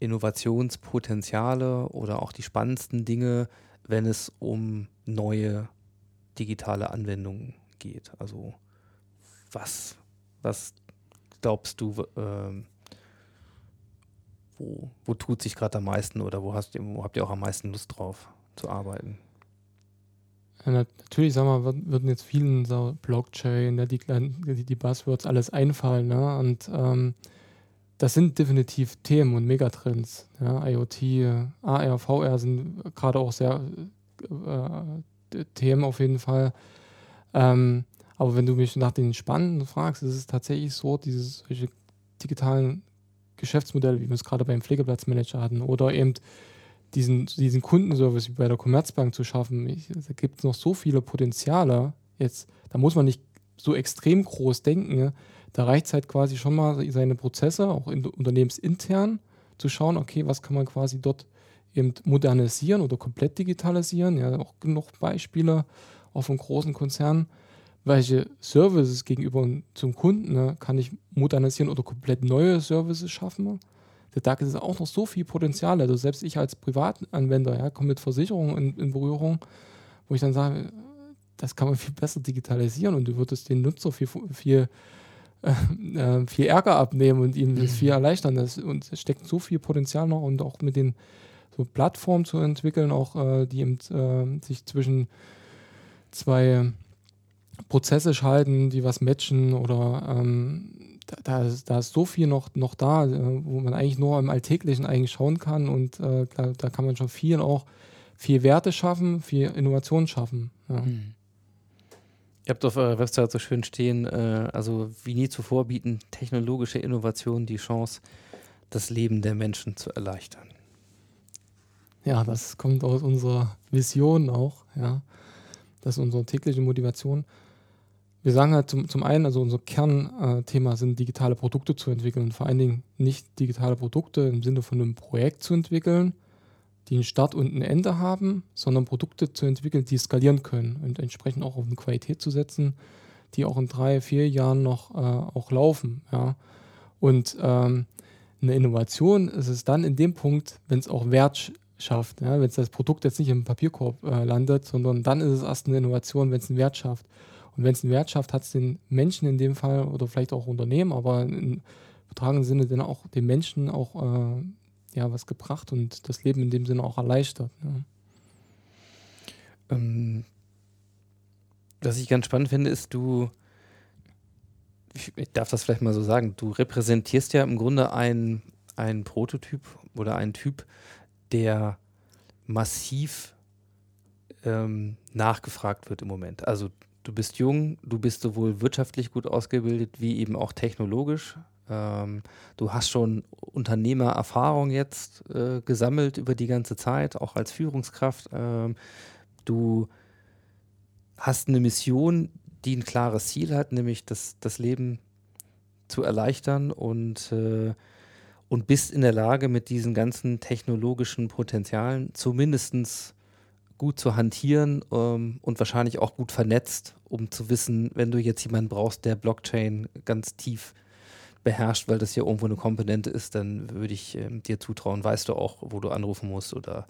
A: Innovationspotenziale oder auch die spannendsten Dinge, wenn es um neue digitale Anwendungen geht? Also was, was glaubst du, ähm, wo, wo tut sich gerade am meisten oder wo, hast, wo habt ihr auch am meisten Lust drauf zu arbeiten?
C: Ja, natürlich, sagen wir, würden jetzt vielen so Blockchain, die, die, die Buzzwords alles einfallen. Ne? Und ähm, das sind definitiv Themen und Megatrends. Ja? IoT, AR, VR sind gerade auch sehr äh, Themen auf jeden Fall. Ähm, aber wenn du mich nach den Spannenden fragst, ist es tatsächlich so, diese solche digitalen Geschäftsmodelle, wie wir es gerade beim Pflegeplatzmanager hatten, oder eben diesen, diesen Kundenservice wie bei der Commerzbank zu schaffen. Ich, da gibt es noch so viele Potenziale. Jetzt, da muss man nicht so extrem groß denken. Da reicht es halt quasi schon mal, seine Prozesse, auch in, unternehmensintern, zu schauen, okay, was kann man quasi dort eben modernisieren oder komplett digitalisieren. Ja, auch genug Beispiele, auch von großen Konzernen welche Services gegenüber zum Kunden ne, kann ich modernisieren oder komplett neue Services schaffen. Da gibt es auch noch so viel Potenzial. Also selbst ich als Privatanwender ja, komme mit Versicherungen in, in, Berührung, wo ich dann sage, das kann man viel besser digitalisieren und du würdest den Nutzer viel, viel, äh, viel Ärger abnehmen und ihm das viel mhm. erleichtern. Das, und es steckt so viel Potenzial noch und auch mit den so Plattformen zu entwickeln, auch äh, die eben, äh, sich zwischen zwei Prozesse schalten, die was matchen oder ähm, da, da, ist so viel noch, noch da, äh, wo man eigentlich nur im Alltäglichen eigentlich schauen kann und äh, da, da, kann man schon viel auch viel Werte schaffen, viel Innovation schaffen. Ja. Mhm.
A: Ihr habt auf eurer Website so schön stehen, äh, also wie nie zuvor bieten technologische Innovationen die Chance, das Leben der Menschen zu erleichtern.
C: Ja, das kommt aus unserer Vision auch, ja. Das ist unsere tägliche Motivation wir sagen halt zum, zum einen, also unser Kernthema sind digitale Produkte zu entwickeln und vor allen Dingen nicht digitale Produkte im Sinne von einem Projekt zu entwickeln, die einen Start und ein Ende haben, sondern Produkte zu entwickeln, die skalieren können und entsprechend auch auf eine Qualität zu setzen, die auch in drei, vier Jahren noch äh, auch laufen. Ja. Und ähm, eine Innovation ist es dann in dem Punkt, wenn es auch Wert schafft. Ja. Wenn es das Produkt jetzt nicht im Papierkorb äh, landet, sondern dann ist es erst eine Innovation, wenn es einen Wert schafft. Und wenn es einen Wert schafft, hat es den Menschen in dem Fall oder vielleicht auch Unternehmen, aber im übertragenen Sinne dann auch den Menschen auch äh, ja, was gebracht und das Leben in dem Sinne auch erleichtert. Ja.
A: Ähm, was ich ganz spannend finde, ist, du, ich darf das vielleicht mal so sagen, du repräsentierst ja im Grunde einen Prototyp oder einen Typ, der massiv ähm, nachgefragt wird im Moment. Also du bist jung, du bist sowohl wirtschaftlich gut ausgebildet wie eben auch technologisch. Ähm, du hast schon Unternehmererfahrung jetzt äh, gesammelt über die ganze Zeit, auch als Führungskraft. Ähm, du hast eine Mission, die ein klares Ziel hat, nämlich das, das Leben zu erleichtern und, äh, und bist in der Lage, mit diesen ganzen technologischen Potenzialen zumindest gut zu hantieren ähm, und wahrscheinlich auch gut vernetzt, um zu wissen, wenn du jetzt jemanden brauchst, der Blockchain ganz tief beherrscht, weil das ja irgendwo eine Komponente ist, dann würde ich ähm, dir zutrauen, weißt du auch, wo du anrufen musst oder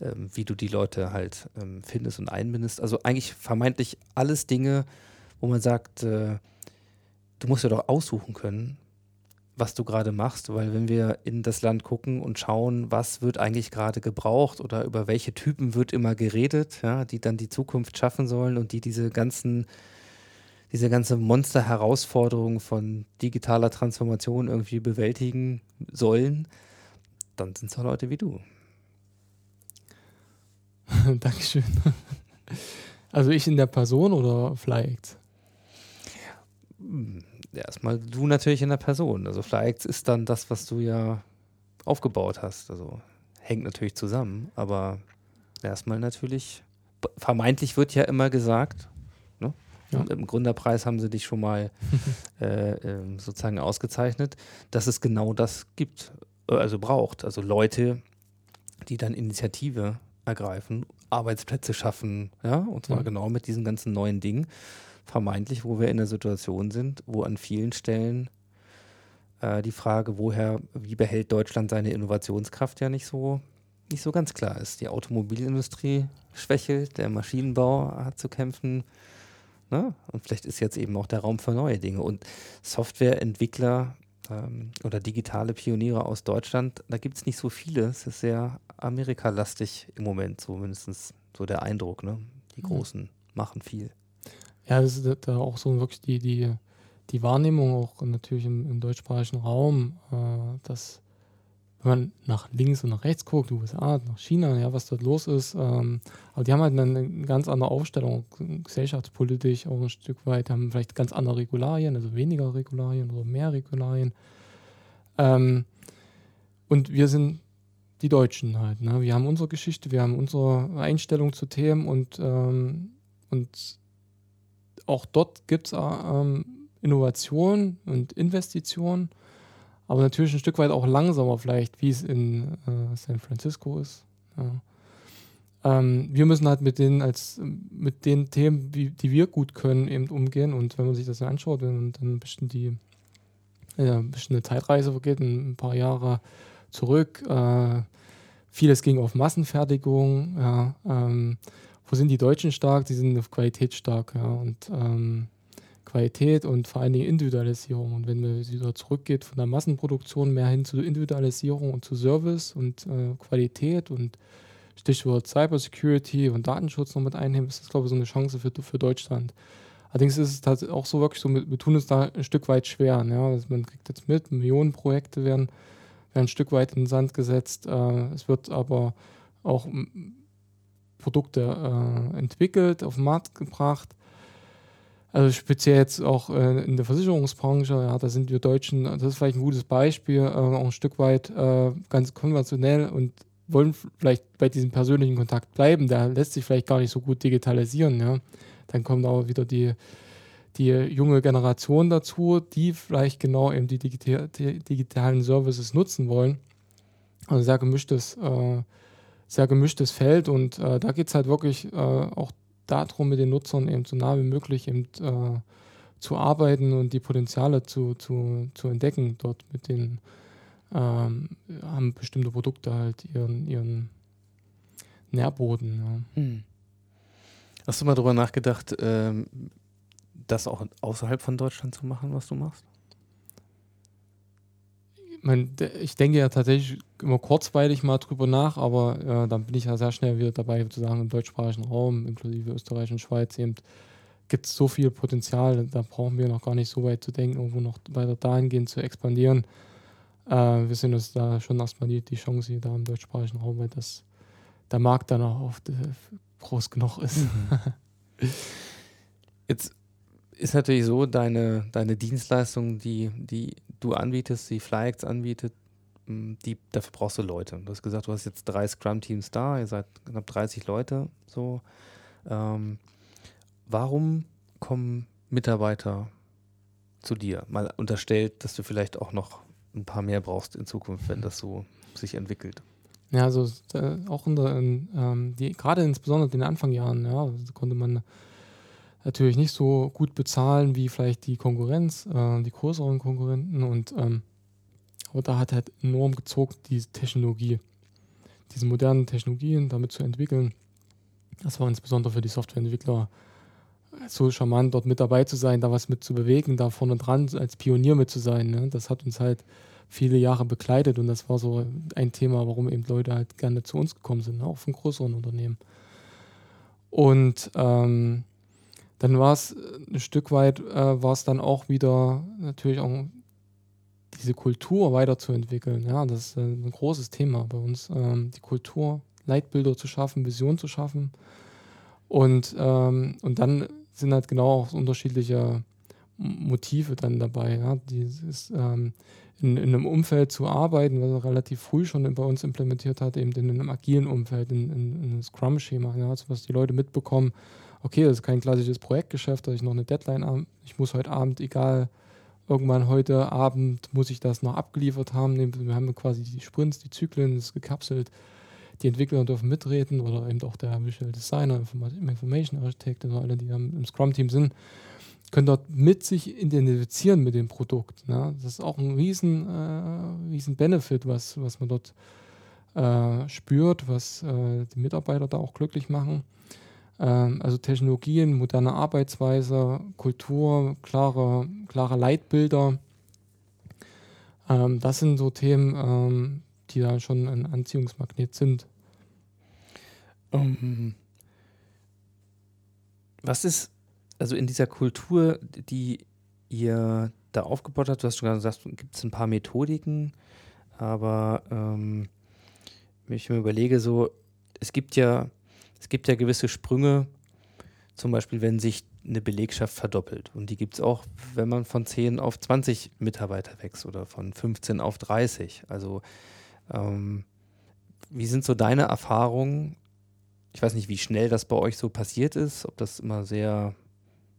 A: ähm, wie du die Leute halt ähm, findest und einbindest. Also eigentlich vermeintlich alles Dinge, wo man sagt, äh, du musst ja doch aussuchen können, was du gerade machst, weil wenn wir in das Land gucken und schauen, was wird eigentlich gerade gebraucht oder über welche Typen wird immer geredet, ja, die dann die Zukunft schaffen sollen und die diese ganzen, diese ganze Monster-Herausforderung von digitaler Transformation irgendwie bewältigen sollen, dann sind es auch Leute wie du.
C: Dankeschön. Also ich in der Person oder vielleicht?
A: Hm erstmal du natürlich in der Person. Also vielleicht ist dann das, was du ja aufgebaut hast. Also hängt natürlich zusammen, aber erstmal natürlich, vermeintlich wird ja immer gesagt, ne?
C: Ja.
A: Im Gründerpreis haben sie dich schon mal äh, ähm, sozusagen ausgezeichnet, dass es genau das gibt, äh, also braucht. Also Leute, die dann Initiative ergreifen, Arbeitsplätze schaffen, ja, und zwar
C: Ja.
A: genau mit diesen ganzen neuen Dingen, vermeintlich, wo wir in der Situation sind, wo an vielen Stellen äh, die Frage, woher, wie behält Deutschland seine Innovationskraft ja nicht so, nicht so ganz klar ist. Die Automobilindustrie schwächelt, der Maschinenbau hat zu kämpfen. Ne? Und vielleicht ist jetzt eben auch der Raum für neue Dinge. Und Softwareentwickler ähm, oder digitale Pioniere aus Deutschland, da gibt es nicht so viele. Es ist sehr amerikalastig im Moment, zumindest so der Eindruck. Ne? Die
C: Mhm.
A: Großen machen viel.
C: Ja, das ist da- auch so wirklich die, die, die Wahrnehmung auch natürlich im, im deutschsprachigen Raum, äh, dass wenn man nach links und nach rechts guckt, USA, nach China, ja, was dort los ist, ähm, aber die haben halt eine, eine ganz andere Aufstellung, gesellschaftspolitisch auch ein Stück weit, haben vielleicht ganz andere Regularien, also weniger Regularien oder mehr Regularien. Ähm, und wir sind die Deutschen halt. Ne? Wir haben unsere Geschichte, wir haben unsere Einstellung zu Themen und, ähm, und auch dort gibt es ähm, Innovation und Investitionen, aber natürlich ein Stück weit auch langsamer vielleicht, wie es in äh, San Francisco ist. Ja. Ähm, wir müssen halt mit den, als, mit den Themen, wie, die wir gut können, eben umgehen. Und wenn man sich das anschaut, wenn dann ein bisschen die ja, ein bisschen eine Zeitreise vergeht, ein, ein paar Jahre zurück, äh, vieles ging auf Massenfertigung, ja, ähm, wo sind die Deutschen stark? Die sind auf Qualität stark, ja. Und ähm, Qualität und vor allen Dingen Individualisierung. Und wenn man wieder zurückgeht von der Massenproduktion mehr hin zu Individualisierung und zu Service und äh, Qualität und Stichwort Cybersecurity und Datenschutz noch mit einnehmen, ist das, glaube ich, so eine Chance für, für Deutschland. Allerdings ist es halt auch so wirklich so, wir tun es da ein Stück weit schwer. Ja? Also man kriegt jetzt mit, Millionen Projekte werden, werden ein Stück weit in den Sand gesetzt. Äh, es wird aber auch Produkte äh, entwickelt, auf den Markt gebracht. Also speziell jetzt auch äh, in der Versicherungsbranche, ja, da sind wir Deutschen, das ist vielleicht ein gutes Beispiel, äh, auch ein Stück weit äh, ganz konventionell und wollen vielleicht bei diesem persönlichen Kontakt bleiben. Der lässt sich vielleicht gar nicht so gut digitalisieren. Ja. Dann kommt auch wieder die, die junge Generation dazu, die vielleicht genau eben die digitalen Services nutzen wollen. Also sehr gemischtes, äh, sehr gemischtes Feld und äh, da geht es halt wirklich äh, auch darum, mit den Nutzern eben so nah wie möglich eben äh, zu arbeiten und die Potenziale zu, zu, zu entdecken dort mit den ähm, haben bestimmte Produkte halt ihren, ihren Nährboden. Ja.
A: Hm. Hast du mal darüber nachgedacht, ähm, das auch außerhalb von Deutschland zu machen, was du machst?
C: Ich, mein, ich denke ja tatsächlich immer kurzweilig mal drüber nach, aber äh, dann bin ich ja sehr schnell wieder dabei, zu sagen, im deutschsprachigen Raum, inklusive Österreich und Schweiz, eben gibt es so viel Potenzial, da brauchen wir noch gar nicht so weit zu denken, irgendwo noch weiter dahingehend zu expandieren. Äh, wir sehen uns da schon erstmal die, die Chance hier da im deutschsprachigen Raum, weil das der Markt dann auch oft äh, groß genug ist.
A: Jetzt ist natürlich so, deine, deine Dienstleistung, die, die du anbietest, die FlyX anbietet, mh, die, dafür brauchst du Leute. Du hast gesagt, du hast jetzt drei Scrum-Teams da, ihr seid knapp 30 Leute. So. Ähm, warum kommen Mitarbeiter zu dir? Mal unterstellt, dass du vielleicht auch noch ein paar mehr brauchst in Zukunft, wenn das so sich entwickelt.
C: Ja, also äh, auch in ähm, die, gerade insbesondere in den Anfangjahren, ja, konnte man natürlich nicht so gut bezahlen wie vielleicht die Konkurrenz, äh, die größeren Konkurrenten und ähm, aber da hat halt enorm gezogen die Technologie, diese modernen Technologien damit zu entwickeln. Das war insbesondere für die Softwareentwickler so charmant, dort mit dabei zu sein, da was mit zu bewegen, da vorne dran als Pionier mit zu sein. Ne? Das hat uns halt viele Jahre begleitet und das war so ein Thema, warum eben Leute halt gerne zu uns gekommen sind, ne? auch von größeren Unternehmen. Und ähm, dann war es ein Stück weit, äh, war es dann auch wieder natürlich auch diese Kultur weiterzuentwickeln. Ja, das ist äh, ein großes Thema bei uns, ähm, die Kultur, Leitbilder zu schaffen, Visionen zu schaffen. Und, ähm, und dann sind halt genau auch unterschiedliche Motive dann dabei. Ja? Dieses, ähm, in, in, einem Umfeld zu arbeiten, was er relativ früh schon bei uns implementiert hat, eben in einem agilen Umfeld, in, in, in einem Scrum-Schema, ja? also was die Leute mitbekommen, okay, das ist kein klassisches Projektgeschäft, dass ich noch eine Deadline habe. Ich muss heute Abend, egal, irgendwann heute Abend muss ich das noch abgeliefert haben. Wir haben quasi die Sprints, die Zyklen, das ist gekapselt. Die Entwickler dürfen mitreden oder eben auch der Visual Designer, Information Architect und alle, die im Scrum-Team sind, können dort mit sich identifizieren mit dem Produkt. Ne? Das ist auch ein riesen, äh, riesen Benefit, was, was man dort äh, spürt, was äh, die Mitarbeiter da auch glücklich machen. Ähm, also Technologien, moderne Arbeitsweise, Kultur, klare, klare Leitbilder. Ähm, das sind so Themen, ähm, die da schon ein Anziehungsmagnet sind.
A: Um, was ist also in dieser Kultur, die ihr da aufgebaut habt, du hast schon gesagt, gibt es ein paar Methodiken, aber ähm, wenn ich mir überlege, so, es gibt ja es gibt ja gewisse Sprünge, zum Beispiel, wenn sich eine Belegschaft verdoppelt. Und die gibt es auch, wenn man von 10 auf 20 Mitarbeiter wächst oder von 15 auf 30. Also, ähm, wie sind so deine Erfahrungen? Ich weiß nicht, wie schnell das bei euch so passiert ist, ob das immer sehr,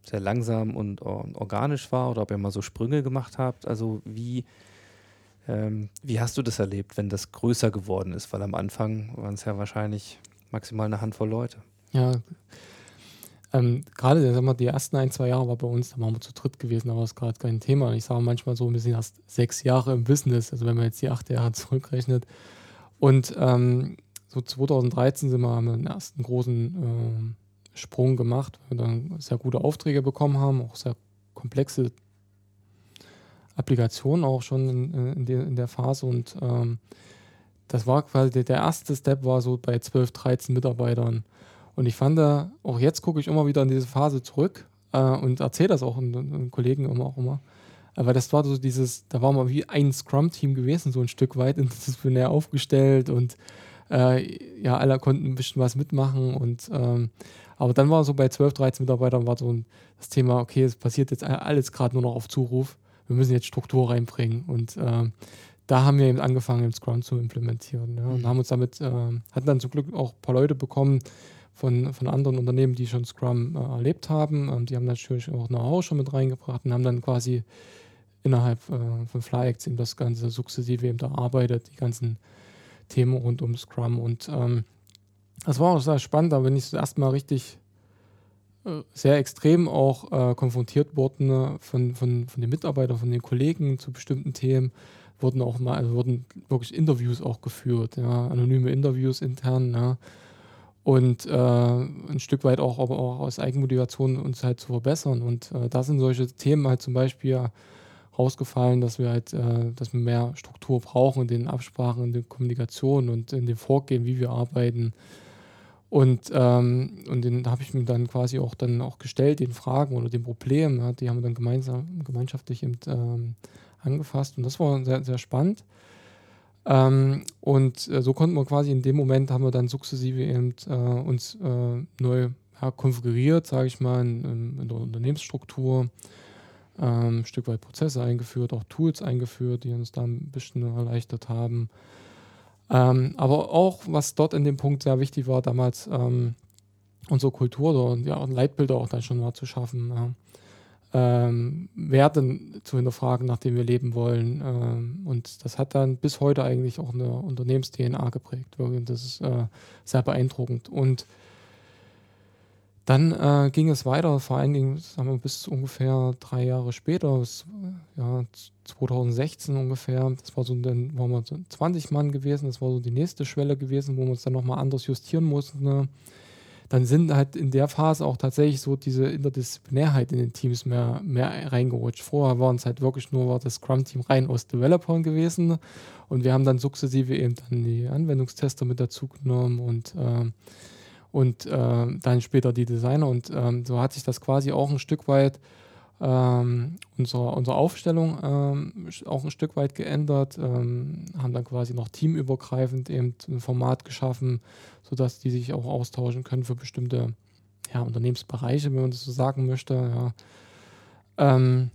A: sehr langsam und organisch war oder ob ihr mal so Sprünge gemacht habt. Also, wie, ähm, wie hast du das erlebt, wenn das größer geworden ist? Weil am Anfang waren es ja wahrscheinlich maximal eine Handvoll Leute.
C: Ja. Ähm, gerade sag mal, die ersten ein, zwei Jahre war bei uns, da waren wir zu dritt gewesen, aber ist gerade kein Thema. Ich sage manchmal so, wir sind erst sechs Jahre im Business, also wenn man jetzt die acht Jahre zurückrechnet. Und ähm, so 2013 sind wir, haben wir den ersten großen äh, Sprung gemacht, weil wir dann sehr gute Aufträge bekommen haben, auch sehr komplexe Applikationen auch schon in, in, der, in der Phase und ähm, das war quasi der erste Step war so bei 12, 13 Mitarbeitern. Und ich fand da, auch jetzt gucke ich immer wieder in diese Phase zurück äh, und erzähle das auch den Kollegen immer auch immer. Aber das war so dieses, da war mal wie ein Scrum-Team gewesen, so ein Stück weit interdisziplinär aufgestellt und äh, ja, alle konnten ein bisschen was mitmachen und ähm, aber dann war so bei 12, 13 Mitarbeitern war so ein, das Thema, okay, es passiert jetzt alles gerade nur noch auf Zuruf. Wir müssen jetzt Struktur reinbringen und äh, da haben wir eben angefangen, im Scrum zu implementieren. Ja, und mhm. haben uns damit, äh, hatten dann zum Glück auch ein paar Leute bekommen von, von anderen Unternehmen, die schon Scrum äh, erlebt haben. Ähm, die haben natürlich auch Know-how schon mit reingebracht und haben dann quasi innerhalb äh, von FlyEx eben das Ganze sukzessive eben erarbeitet, die ganzen Themen rund um Scrum. Und ähm, das war auch sehr spannend, da bin ich das erste Mal richtig äh, sehr extrem auch äh, konfrontiert worden ne, von, von, von den Mitarbeitern, von den Kollegen zu bestimmten Themen wurden auch mal, also wurden wirklich Interviews auch geführt, ja, anonyme Interviews intern, ja. Und äh, ein Stück weit auch, aber auch aus Eigenmotivation uns halt zu verbessern. Und äh, da sind solche Themen halt zum Beispiel rausgefallen, dass wir halt, äh, dass wir mehr Struktur brauchen in den Absprachen, in der Kommunikation und in dem Vorgehen, wie wir arbeiten. Und, ähm, und den habe ich mir dann quasi auch dann auch gestellt, den Fragen oder den Problemen. Ja, die haben wir dann gemeinsam, gemeinschaftlich eben, ähm, angefasst und das war sehr, sehr spannend. Ähm, und äh, so konnten wir quasi in dem Moment haben wir dann sukzessive eben äh, uns äh, neu ja, konfiguriert, sage ich mal, in, in, der Unternehmensstruktur, ähm, ein Stück weit Prozesse eingeführt, auch Tools eingeführt, die uns da ein bisschen erleichtert haben. Ähm, aber auch, was dort in dem Punkt sehr wichtig war, damals ähm, unsere Kultur und ja, Leitbilder auch dann schon mal zu schaffen. Ja ähm, Werte zu hinterfragen, nach denen wir leben wollen. Ähm, und das hat dann bis heute eigentlich auch eine Unternehmens-DNA geprägt. Das ist äh, sehr beeindruckend. Und dann äh, ging es weiter, vor allen Dingen sagen wir, bis ungefähr drei Jahre später, bis, ja, 2016 ungefähr. Das war so, dann waren wir so 20 Mann gewesen, das war so die nächste Schwelle gewesen, wo wir uns dann nochmal anders justieren mussten. Ne? Dann sind halt in der Phase auch tatsächlich so diese Interdisziplinärheit in den Teams mehr, mehr reingerutscht. Vorher waren es halt wirklich nur das Scrum-Team rein aus Developern gewesen und wir haben dann sukzessive eben dann die Anwendungstester mit dazu genommen und, äh, und äh, dann später die Designer und äh, so hat sich das quasi auch ein Stück weit ähm, unsere, unsere Aufstellung ähm, auch ein Stück weit geändert, ähm, haben dann quasi noch teamübergreifend eben ein Format geschaffen, sodass die sich auch austauschen können für bestimmte ja, Unternehmensbereiche, wenn man das so sagen möchte. Ja. Ähm,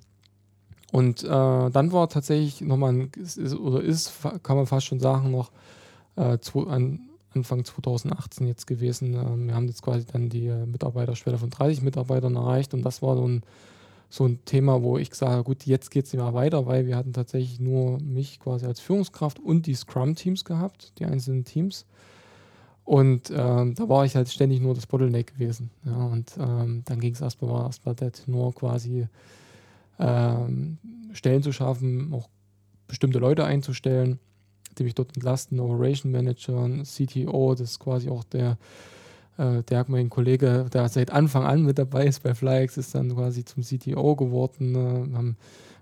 C: und äh, dann war tatsächlich nochmal ein, ist, oder ist, kann man fast schon sagen, noch äh, zu, an, Anfang 2018 jetzt gewesen. Ähm, wir haben jetzt quasi dann die äh, Mitarbeiterschwelle von 30 Mitarbeitern erreicht und das war so ein, so ein Thema, wo ich sage, gut, jetzt geht es mehr weiter, weil wir hatten tatsächlich nur mich quasi als Führungskraft und die Scrum-Teams gehabt, die einzelnen Teams. Und ähm, da war ich halt ständig nur das Bottleneck gewesen. Ja, und ähm, dann ging es erstmal, war erstmal der Tenor quasi ähm, Stellen zu schaffen, auch bestimmte Leute einzustellen, die mich dort entlasten, Operation Manager, CTO, das ist quasi auch der, äh, der mein Kollege, der seit Anfang an mit dabei ist bei FlyX, ist dann quasi zum CTO geworden. Äh, wir haben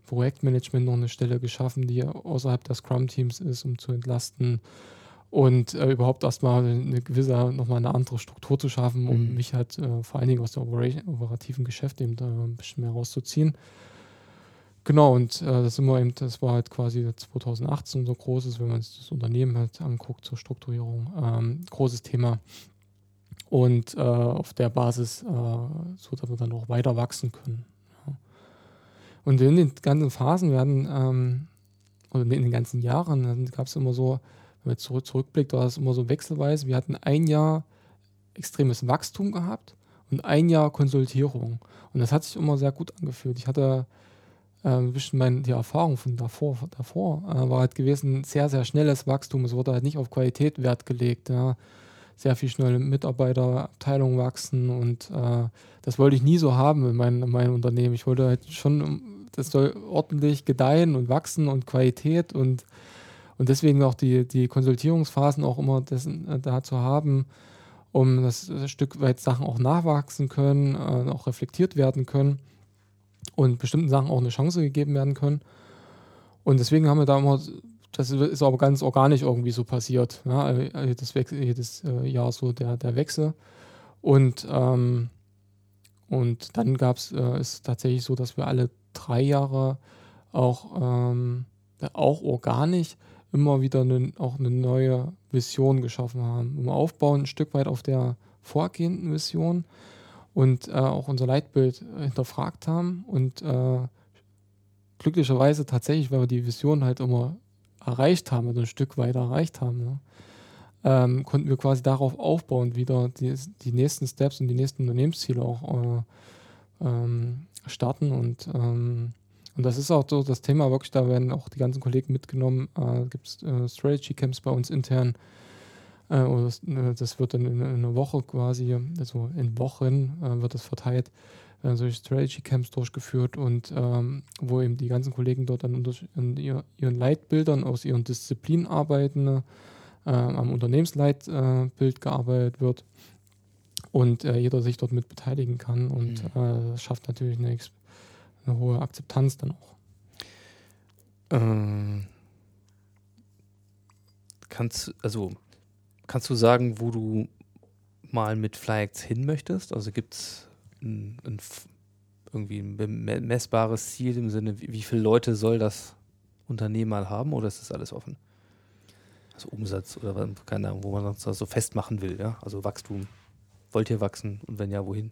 C: Projektmanagement noch eine Stelle geschaffen, die außerhalb der Scrum-Teams ist, um zu entlasten und äh, überhaupt erstmal eine gewisse, nochmal eine andere Struktur zu schaffen, um mhm. mich halt äh, vor allen Dingen aus dem operativen Geschäft eben da ein bisschen mehr rauszuziehen. Genau, und äh, das sind wir eben, das war halt quasi 2018 so großes, wenn man sich das Unternehmen halt anguckt zur Strukturierung, ähm, großes Thema. Und äh, auf der Basis, äh, so dass wir dann auch weiter wachsen können. Ja. Und in den ganzen Phasen werden, ähm, oder in den ganzen Jahren, gab es immer so, wenn man zurück, zurückblickt, war es immer so wechselweise. Wir hatten ein Jahr extremes Wachstum gehabt und ein Jahr Konsultierung. Und das hat sich immer sehr gut angefühlt. Ich hatte äh, ein bisschen die Erfahrung von davor, davor äh, war halt gewesen, sehr, sehr schnelles Wachstum. Es wurde halt nicht auf Qualität Wert gelegt. Ja. Sehr viel schnelle Mitarbeiterabteilungen wachsen und äh, das wollte ich nie so haben in, mein, in meinem Unternehmen. Ich wollte halt schon, das soll ordentlich gedeihen und wachsen und Qualität und und deswegen auch die, die Konsultierungsphasen auch immer dessen, äh, da zu haben, um das, das Stück weit Sachen auch nachwachsen können, äh, auch reflektiert werden können und bestimmten Sachen auch eine Chance gegeben werden können. Und deswegen haben wir da immer, das ist aber ganz organisch irgendwie so passiert, ja, jedes, jedes äh, Jahr so der, der Wechsel. Und, ähm, und dann gab es, äh, tatsächlich so, dass wir alle drei Jahre auch, ähm, auch organisch immer wieder eine, auch eine neue Vision geschaffen haben. Wir aufbauen ein Stück weit auf der vorgehenden Vision und äh, auch unser Leitbild hinterfragt haben und äh, glücklicherweise tatsächlich, weil wir die Vision halt immer erreicht haben oder ein Stück weit erreicht haben, ne, ähm, konnten wir quasi darauf aufbauen, wieder die, die nächsten Steps und die nächsten Unternehmensziele auch äh, ähm, starten und ähm, und das ist auch so das Thema, wirklich, da werden auch die ganzen Kollegen mitgenommen. Äh, Gibt es äh, Strategy Camps bei uns intern. Äh, das, äh, das, wird dann in, in, einer Woche quasi, also in Wochen äh, wird das verteilt, äh, solche Strategy Camps durchgeführt und ähm, wo eben die ganzen Kollegen dort dann unter, in ihr, ihren Leitbildern aus ihren Disziplinen arbeiten, am Unternehmensleitbild gearbeitet wird und jeder sich dort mit beteiligen kann und mhm. das schafft natürlich eine eine hohe Akzeptanz dann auch.
A: Ähm, kannst, also, kannst du sagen, wo du mal mit FlyX hin möchtest? Also gibt es ein, ein, irgendwie ein messbares Ziel im Sinne, wie, wie viele Leute soll das Unternehmen mal haben oder ist das alles offen? Also Umsatz oder keine Ahnung, wo man das so festmachen will, ja? Also Wachstum. Wollt ihr wachsen und wenn ja, wohin?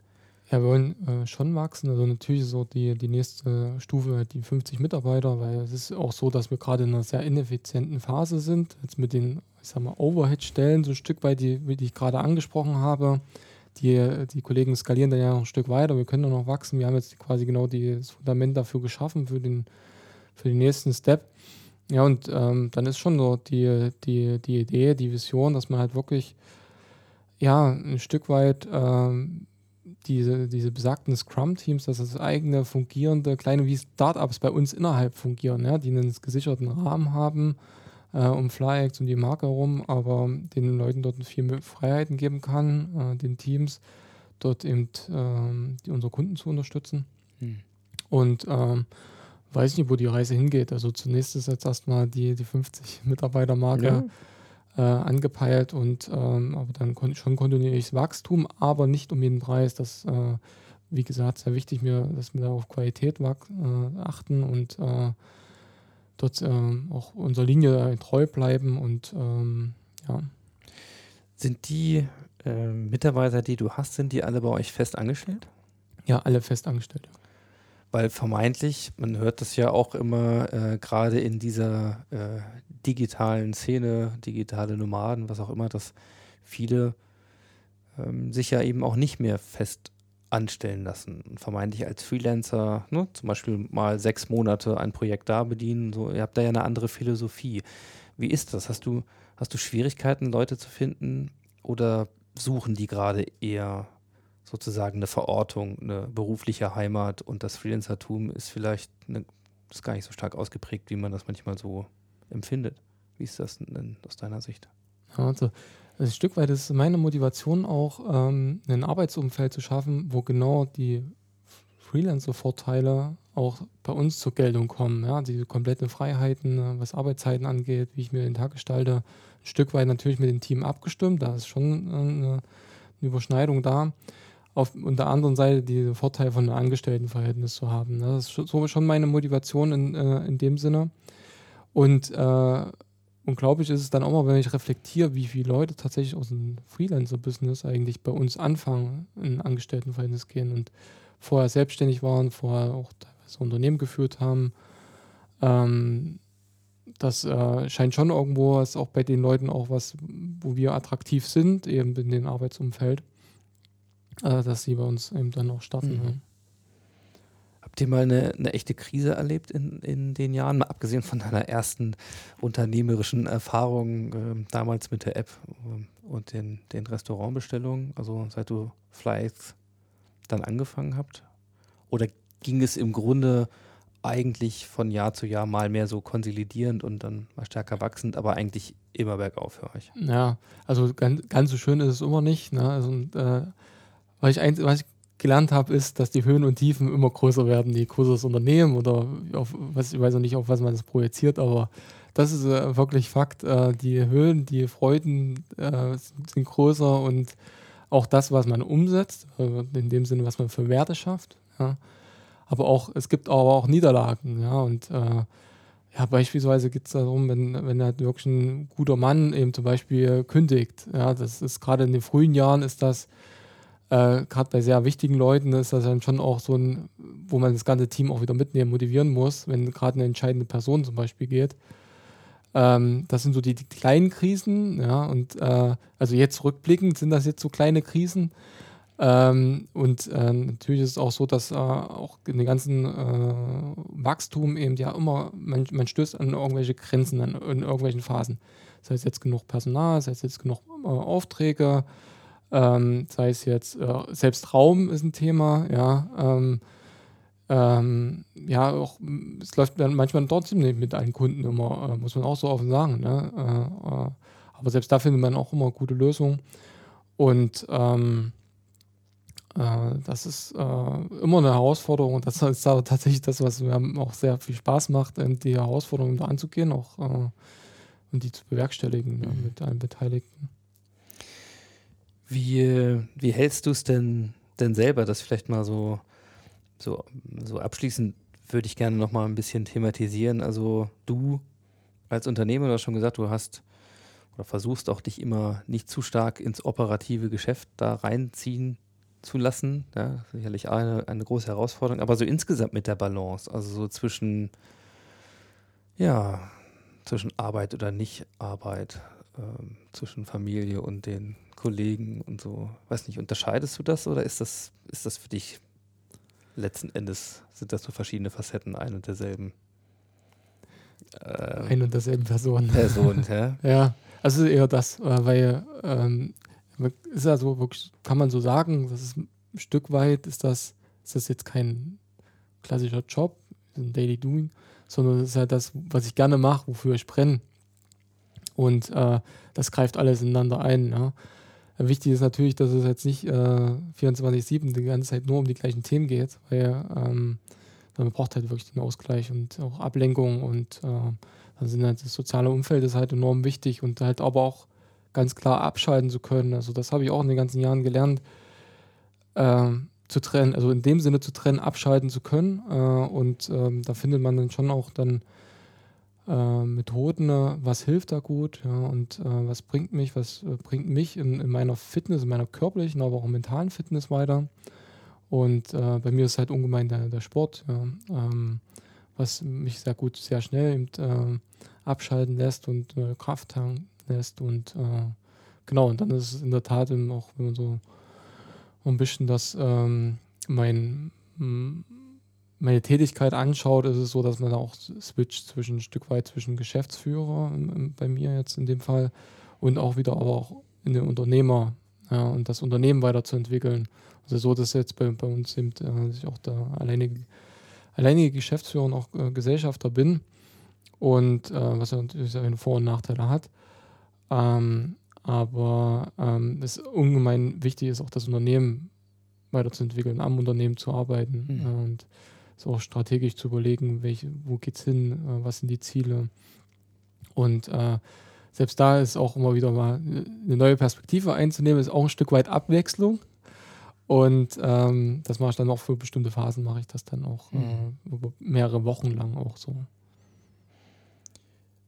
C: Ja, wir wollen äh, schon wachsen. Also natürlich so die, die nächste Stufe, die 50 Mitarbeiter, weil es ist auch so, dass wir gerade in einer sehr ineffizienten Phase sind. Jetzt mit den, ich sag mal, Overhead-Stellen, so ein Stück weit, die, die ich gerade angesprochen habe. Die, die Kollegen skalieren dann ja noch ein Stück weiter. Wir können noch wachsen. Wir haben jetzt quasi genau das Fundament dafür geschaffen, für den, für den nächsten Step. Ja, und ähm, dann ist schon so die, die, die Idee, die Vision, dass man halt wirklich ja, ein Stück weit ähm, diese, diese besagten Scrum-Teams, dass das eigene fungierende kleine wie Startups bei uns innerhalb fungieren, ja, die einen gesicherten Rahmen haben äh, um FlyX und die Marke herum, aber den Leuten dort viel Freiheiten geben kann, äh, den Teams dort eben äh, die, unsere Kunden zu unterstützen. Hm. Und ähm, weiß nicht, wo die Reise hingeht. Also zunächst ist jetzt erstmal die, die 50 Mitarbeiter-Marke. Ja äh, angepeilt und ähm, aber dann kon schon kontinuierliches Wachstum, aber nicht um jeden Preis. Das, äh, wie gesagt, sehr wichtig, mir, dass wir da auf Qualität äh, achten und äh, dort ähm, auch unserer Linie treu bleiben und ähm, ja.
A: Sind die äh, Mitarbeiter, die du hast, sind die alle bei euch fest angestellt?
C: Ja, alle fest angestellt.
A: Weil vermeintlich, man hört das ja auch immer, äh, gerade in dieser äh, digitalen Szene, digitale Nomaden, was auch immer, dass viele ähm, sich ja eben auch nicht mehr fest anstellen lassen und vermeintlich als Freelancer, ne, zum Beispiel mal sechs Monate ein Projekt da bedienen. So, ihr habt da ja eine andere Philosophie. Wie ist das? Hast du, hast du Schwierigkeiten, Leute zu finden oder suchen die gerade eher sozusagen eine Verortung, eine berufliche Heimat und das Freelancertum ist vielleicht eine, ist gar nicht so stark ausgeprägt, wie man das manchmal so empfindet. Wie ist das denn aus deiner Sicht?
C: Also, ein Stück weit ist meine Motivation auch, ähm, ein Arbeitsumfeld zu schaffen, wo genau die Freelancer-Vorteile auch bei uns zur Geltung kommen. Ja, diese kompletten Freiheiten, was Arbeitszeiten angeht, wie ich mir den Tag gestalte, ein Stück weit natürlich mit dem Team abgestimmt. Da ist schon äh, eine, Überschneidung da. Auf der anderen Seite die Vorteile von einem Angestelltenverhältnis zu haben. Ne? Das ist schon meine Motivation in, äh, in dem Sinne. Und äh, unglaublich ist es dann auch mal, wenn ich reflektiere, wie viele Leute tatsächlich aus dem Freelancer-Business eigentlich bei uns anfangen, in Angestelltenverhältnis gehen und vorher selbstständig waren, vorher auch teilweise Unternehmen geführt haben. Ähm, das äh, scheint schon irgendwo, ist auch bei den Leuten auch was, wo wir attraktiv sind, eben in dem Arbeitsumfeld, äh, dass sie bei uns eben dann auch starten. Mhm.
A: Habt ihr mal eine, eine echte Krise erlebt in, in den Jahren, mal abgesehen von deiner ersten unternehmerischen Erfahrung äh, damals mit der App äh, und den, den Restaurantbestellungen, also seit du Flights dann angefangen habt? Oder ging es im Grunde eigentlich von Jahr zu Jahr mal mehr so konsolidierend und dann mal stärker wachsend, aber eigentlich immer bergauf für euch?
C: Ja, also ganz, ganz so schön ist es immer nicht. Ne? Also, äh, was ich, was ich gelernt habe, ist, dass die Höhen und Tiefen immer größer werden, je größer das Unternehmen oder auf, was, ich weiß auch nicht, auf was man das projiziert, aber das ist äh, wirklich Fakt. Äh, die Höhen, die Freuden äh, sind größer und auch das, was man umsetzt, äh, in dem Sinne, was man für Werte schafft. Ja. Aber auch, es gibt aber auch Niederlagen, ja, und äh, ja, beispielsweise geht es darum, wenn, wenn halt wirklich ein guter Mann eben zum Beispiel kündigt. Ja, das ist gerade in den frühen Jahren ist das äh, gerade bei sehr wichtigen Leuten ist das dann schon auch so ein, wo man das ganze Team auch wieder mitnehmen, motivieren muss, wenn gerade eine entscheidende Person zum Beispiel geht. Ähm, das sind so die, die, kleinen Krisen, ja, und äh, also jetzt rückblickend sind das jetzt so kleine Krisen. Ähm, und äh, natürlich ist es auch so, dass äh, auch in den ganzen äh, Wachstum eben ja immer, man, man stößt an irgendwelche Grenzen, an, in irgendwelchen Phasen. Das heißt jetzt genug Personal, das heißt jetzt genug äh, Aufträge, ähm, sei es jetzt, äh, selbst Raum ist ein Thema, ja. Ähm, ähm, ja, auch, es läuft dann manchmal trotzdem nicht mit allen Kunden immer, äh, muss man auch so offen sagen. Ne? Äh, äh aber selbst da findet man auch immer gute Lösungen. Und ähm, äh, das ist äh, immer eine Herausforderung und das ist aber tatsächlich das, was mir auch sehr viel Spaß macht, die Herausforderungen da anzugehen auch, und die zu bewerkstelligen mhm. ja, mit allen Beteiligten.
A: Wie, wie hältst du es denn, denn selber, das vielleicht mal so, so, so abschließend würde ich gerne noch mal ein bisschen thematisieren. Also du als Unternehmer, du hast schon gesagt, du hast oder versuchst auch dich immer nicht zu stark ins operative Geschäft da reinziehen zu lassen. Ja, sicherlich eine, eine große Herausforderung, aber so insgesamt mit der Balance, also so zwischen, ja, zwischen Arbeit oder Nicht-Arbeit, ähm, zwischen Familie und den Kollegen und so. Weiß nicht, unterscheidest du das oder ist das, ist das für dich letzten Endes, sind das nur verschiedene Facetten ein und derselben?
C: Ähm, ein und derselben Person.
A: Person, ja.
C: ja, also eher das, äh, weil ähm, ist ja so wirklich, kann man so sagen, das ist ein Stück weit, ist das, ist das jetzt kein klassischer Job, ein Daily Doing, sondern es ist halt das, was ich gerne mache, wofür ich brenne. Und äh, das greift alles ineinander ein. Ja. Wichtig ist natürlich, dass es jetzt nicht äh, 24-7 die ganze Zeit nur um die gleichen Themen geht, weil ähm, man braucht halt wirklich den Ausgleich und auch Ablenkung und äh, dann sind halt das soziale Umfeld ist halt enorm wichtig und halt aber auch ganz klar abschalten zu können. Also das habe ich auch in den ganzen Jahren gelernt, äh, zu trennen, also in dem Sinne zu trennen, abschalten zu können äh, und ähm, da findet man dann schon auch dann äh, Methoden, äh, was hilft da gut ja, und äh, was bringt mich, was äh, bringt mich in, in, meiner Fitness, in meiner körperlichen, aber auch mentalen Fitness weiter. Und äh, bei mir ist halt ungemein der, der Sport, ja, ähm, was mich sehr gut, sehr schnell eben, abschalten lässt und Kraft tanken lässt und genau, und dann ist es in der Tat eben auch, wenn man so ein bisschen das, ähm, mein, meine Tätigkeit anschaut, ist es so, dass man auch switcht zwischen ein Stück weit zwischen Geschäftsführer bei mir jetzt in dem Fall und auch wieder aber auch in den Unternehmer ja, und das Unternehmen weiterzuentwickeln. Also so, dass jetzt bei, bei uns eben äh, ich auch der alleinige, alleinige Geschäftsführer und auch äh, Gesellschafter bin und äh, was ja natürlich seine Vor- und Nachteile hat. Ähm, aber ähm, es ungemein wichtig ist, auch das Unternehmen weiterzuentwickeln, am Unternehmen zu arbeiten mhm. und so auch strategisch zu überlegen, welche, wo es hin, äh, was sind die Ziele. Und äh, selbst da ist auch immer wieder mal eine neue Perspektive einzunehmen, ist auch ein Stück weit Abwechslung. Und ähm, das mache ich dann auch für bestimmte Phasen, mache ich das dann auch mhm. äh, über mehrere Wochen lang auch so.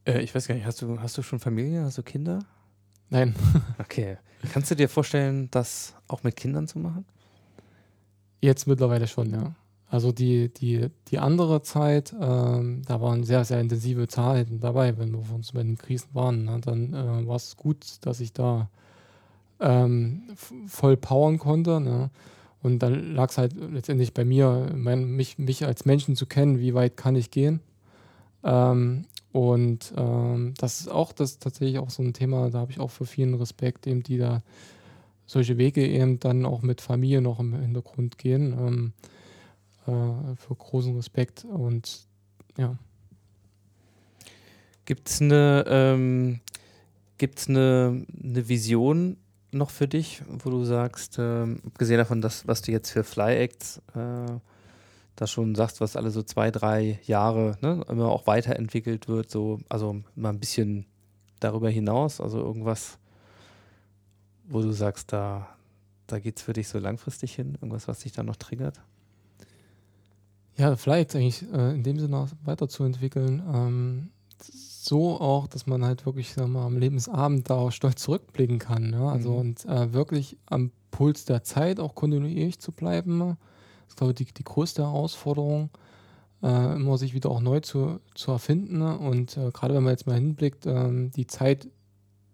A: Äh, ich weiß gar nicht, hast du, hast du schon Familie, hast du Kinder?
C: Nein.
A: okay. Kannst du dir vorstellen, das auch mit Kindern zu machen?
C: Jetzt mittlerweile schon, ja. Also die, die, die andere Zeit, ähm, da waren sehr, sehr intensive Zeiten dabei, wenn wir uns bei den Krisen waren. Ne? Dann äh, war es gut, dass ich da ähm, voll powern konnte. Ne? Und dann lag es halt letztendlich bei mir, mein, mich, mich als Menschen zu kennen, wie weit kann ich gehen. Ähm, und ähm, das ist auch das tatsächlich auch so ein Thema, da habe ich auch für vielen Respekt, eben die da solche Wege eben dann auch mit Familie noch im Hintergrund gehen. Äh, für großen Respekt und ja.
A: Gibt es eine, ähm, eine, eine Vision noch für dich, wo du sagst, äh, abgesehen davon, dass, was du jetzt für Fly Acts äh, da schon sagst, was alle so zwei, drei Jahre ne, immer auch weiterentwickelt wird, so, also mal ein bisschen darüber hinaus, also irgendwas, wo du sagst, da, da geht es für dich so langfristig hin, irgendwas, was dich da noch triggert?
C: Ja, vielleicht eigentlich äh, in dem Sinne weiterzuentwickeln. Ähm, so auch, dass man halt wirklich sag mal, am Lebensabend da auch stolz zurückblicken kann. Ja? Also mhm. und äh, wirklich am Puls der Zeit auch kontinuierlich zu bleiben. Das ist, glaube ich, die, die größte Herausforderung, äh, immer sich wieder auch neu zu, zu erfinden. Und äh, gerade wenn man jetzt mal hinblickt, ähm, die Zeit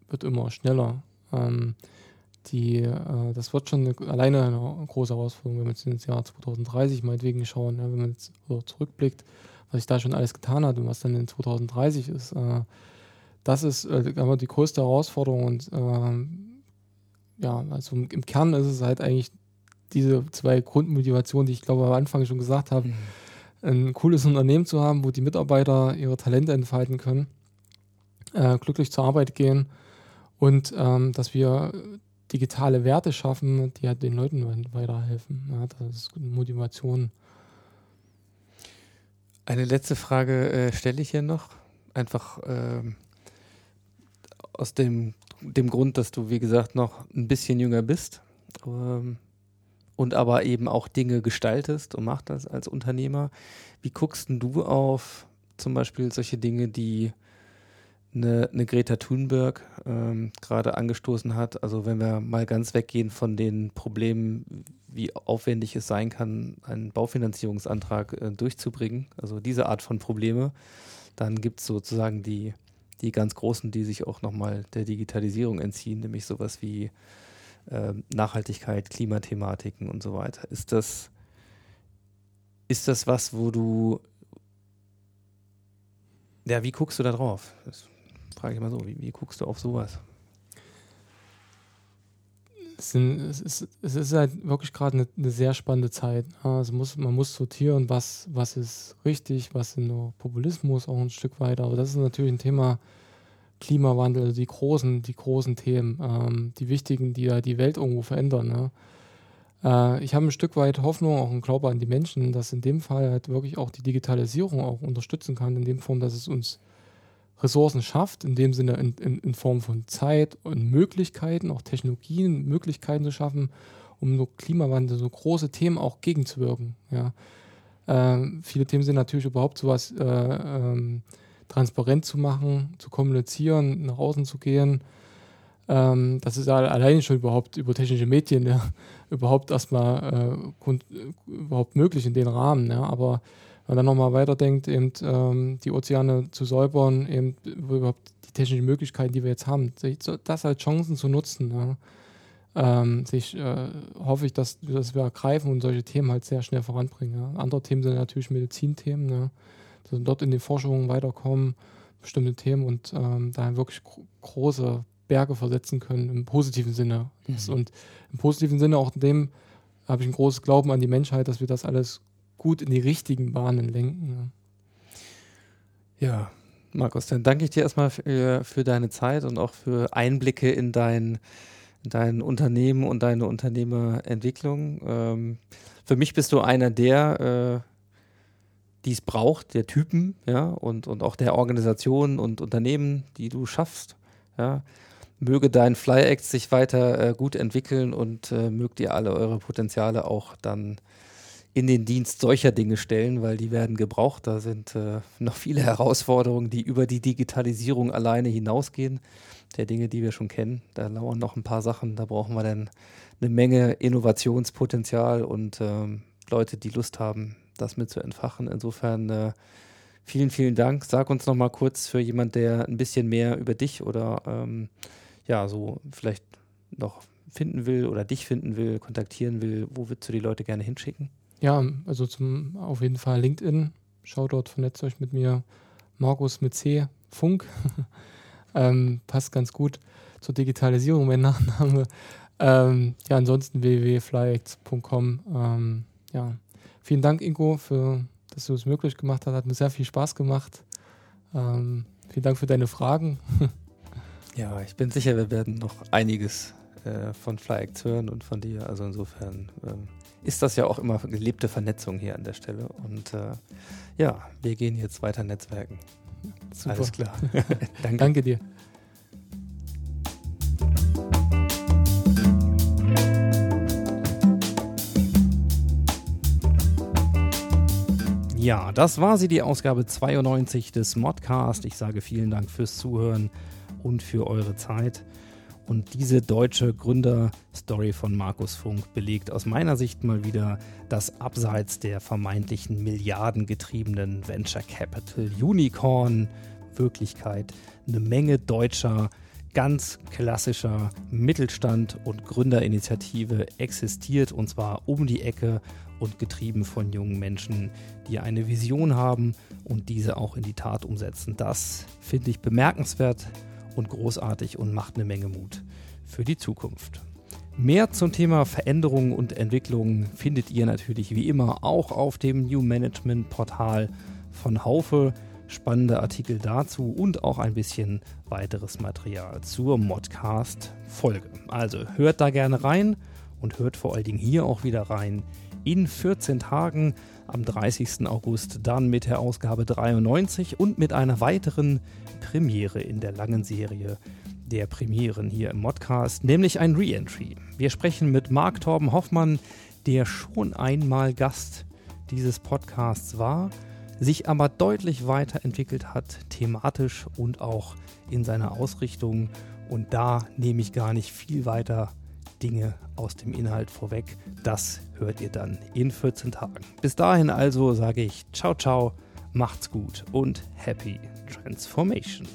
C: wird immer schneller. Ähm, die, äh, das wird schon eine, alleine eine große Herausforderung, wenn wir jetzt ins Jahr 2030 meinetwegen schauen, ja, wenn man jetzt so zurückblickt, was sich da schon alles getan hat und was dann in 2030 ist. Äh, das ist äh, die größte Herausforderung und ähm, ja, also im, im, Kern ist es halt eigentlich diese zwei Grundmotivationen, die ich glaube am Anfang schon gesagt habe, mhm. ein cooles Unternehmen zu haben, wo die Mitarbeiter ihre Talente entfalten können, äh, glücklich zur Arbeit gehen und ähm, dass wir digitale Werte schaffen, die halt den Leuten weiterhelfen. Ja, das ist Motivation.
A: Eine letzte Frage äh, stelle ich hier noch. Einfach ähm, aus dem, dem Grund, dass du, wie gesagt, noch ein bisschen jünger bist ähm, und aber eben auch Dinge gestaltest und machst das als Unternehmer. Wie guckst du auf zum Beispiel solche Dinge, die eine, eine Greta Thunberg ähm, gerade angestoßen hat. Also wenn wir mal ganz weggehen von den Problemen, wie aufwendig es sein kann, einen Baufinanzierungsantrag äh, durchzubringen, also diese Art von Probleme, dann gibt es sozusagen die, die ganz großen, die sich auch nochmal der Digitalisierung entziehen, nämlich sowas wie äh, Nachhaltigkeit, Klimathematiken und so weiter. Ist das, ist das was, wo du ja, wie guckst du da drauf? Frage ich mal so, wie, wie guckst du auf sowas?
C: Es, sind, ist, es ist halt wirklich gerade eine, eine, sehr spannende Zeit. Also muss, man muss sortieren, was, was ist richtig, was ist nur Populismus auch ein Stück weiter. Aber das ist natürlich ein Thema Klimawandel, also die großen, die großen Themen, ähm, die wichtigen, die ja die Welt irgendwo verändern. Ne? Äh, ich habe ein Stück weit Hoffnung, auch einen Glaube an die Menschen, dass in dem Fall halt wirklich auch die Digitalisierung auch unterstützen kann, in dem Form, dass es uns Ressourcen schafft, in dem Sinne in, in, in, Form von Zeit und Möglichkeiten, auch Technologien, Möglichkeiten zu schaffen, um so Klimawandel, so große Themen auch gegenzuwirken. Ja. Ähm, viele Themen sind natürlich überhaupt sowas äh, ähm, transparent zu machen, zu kommunizieren, nach außen zu gehen. Ähm, das ist alleine schon überhaupt über technische Medien ja, überhaupt erstmal äh, überhaupt möglich in den Rahmen. Ja. Aber man dann nochmal weiterdenkt, eben ähm, die Ozeane zu säubern, eben überhaupt die technischen Möglichkeiten, die wir jetzt haben, das als Chancen zu nutzen. Ja. Ähm, sich, äh, hoffe ich, dass, dass wir ergreifen und solche Themen halt sehr schnell voranbringen. Ja. Andere Themen sind natürlich Medizinthemen, ja. dass wir dort in den Forschungen weiterkommen, bestimmte Themen und ähm, da wirklich gro große Berge versetzen können im positiven Sinne. Mhm. Und im positiven Sinne auch in dem habe ich ein großes Glauben an die Menschheit, dass wir das alles gut in die richtigen Bahnen lenken.
A: Ja, Markus, dann danke ich dir erstmal für, für, deine Zeit und auch für Einblicke in dein, in dein Unternehmen und deine Unternehmerentwicklung. Ähm, für mich bist du einer der, äh, die es braucht, der Typen, ja, und, und auch der Organisationen und Unternehmen, die du schaffst. Ja. Möge dein Fly Act sich weiter äh, gut entwickeln und äh, mögt ihr alle eure Potenziale auch dann in den Dienst solcher Dinge stellen, weil die werden gebraucht. Da sind äh, noch viele Herausforderungen, die über die Digitalisierung alleine hinausgehen, der Dinge, die wir schon kennen. Da lauern noch ein paar Sachen, da brauchen wir dann eine Menge Innovationspotenzial und ähm, Leute, die Lust haben, das mit zu entfachen. Insofern äh, vielen, vielen Dank. Sag uns noch mal kurz für jemand, der ein bisschen mehr über dich oder ähm, ja, so vielleicht noch finden will oder dich finden will, kontaktieren will, wo würdest du die Leute gerne hinschicken?
C: Ja, also zum auf jeden Fall LinkedIn. Schaut dort, vernetzt euch mit mir. Markus mit C, Funk. ähm, passt ganz gut zur Digitalisierung, mein Nachname. Ähm, ja, ansonsten www.flyacts.com. Ähm, ja, vielen Dank, Ingo, für, dass du es möglich gemacht hast. Hat mir sehr viel Spaß gemacht. Ähm, vielen Dank für deine Fragen.
A: ja, ich bin sicher, wir werden noch einiges äh, von FlyActs hören und von dir. Also insofern ähm, ist das ja auch immer gelebte Vernetzung hier an der Stelle. Und äh, ja, wir gehen jetzt weiter Netzwerken.
C: Super. Alles klar. Danke. Danke dir.
A: Ja, das war sie, die Ausgabe 92 des Modcast. Ich sage vielen Dank fürs Zuhören und für eure Zeit. Und diese deutsche Gründerstory von Markus Funk belegt aus meiner Sicht mal wieder, dass abseits der vermeintlichen milliardengetriebenen Venture Capital Unicorn Wirklichkeit eine Menge deutscher, ganz klassischer Mittelstand und Gründerinitiative existiert und zwar um die Ecke und getrieben von jungen Menschen, die eine Vision haben und diese auch in die Tat umsetzen. Das finde ich bemerkenswert und großartig und macht eine Menge Mut für die Zukunft. Mehr zum Thema Veränderungen und Entwicklungen findet ihr natürlich wie immer auch auf dem New Management Portal von Haufe. Spannende Artikel dazu und auch ein bisschen weiteres Material zur Modcast-Folge. Also hört da gerne rein und hört vor allen Dingen hier auch wieder rein in 14 Tagen am 30. August dann mit der Ausgabe 93 und mit einer weiteren Premiere in der langen Serie der Premieren hier im Modcast, nämlich ein Reentry. Wir sprechen mit Marc Torben Hoffmann, der schon einmal Gast dieses Podcasts war, sich aber deutlich weiterentwickelt hat, thematisch und auch in seiner Ausrichtung. Und da nehme ich gar nicht viel weiter Dinge aus dem Inhalt vorweg. Das hört ihr dann in 14 Tagen. Bis dahin also sage ich ciao, ciao, macht's gut und happy transformation.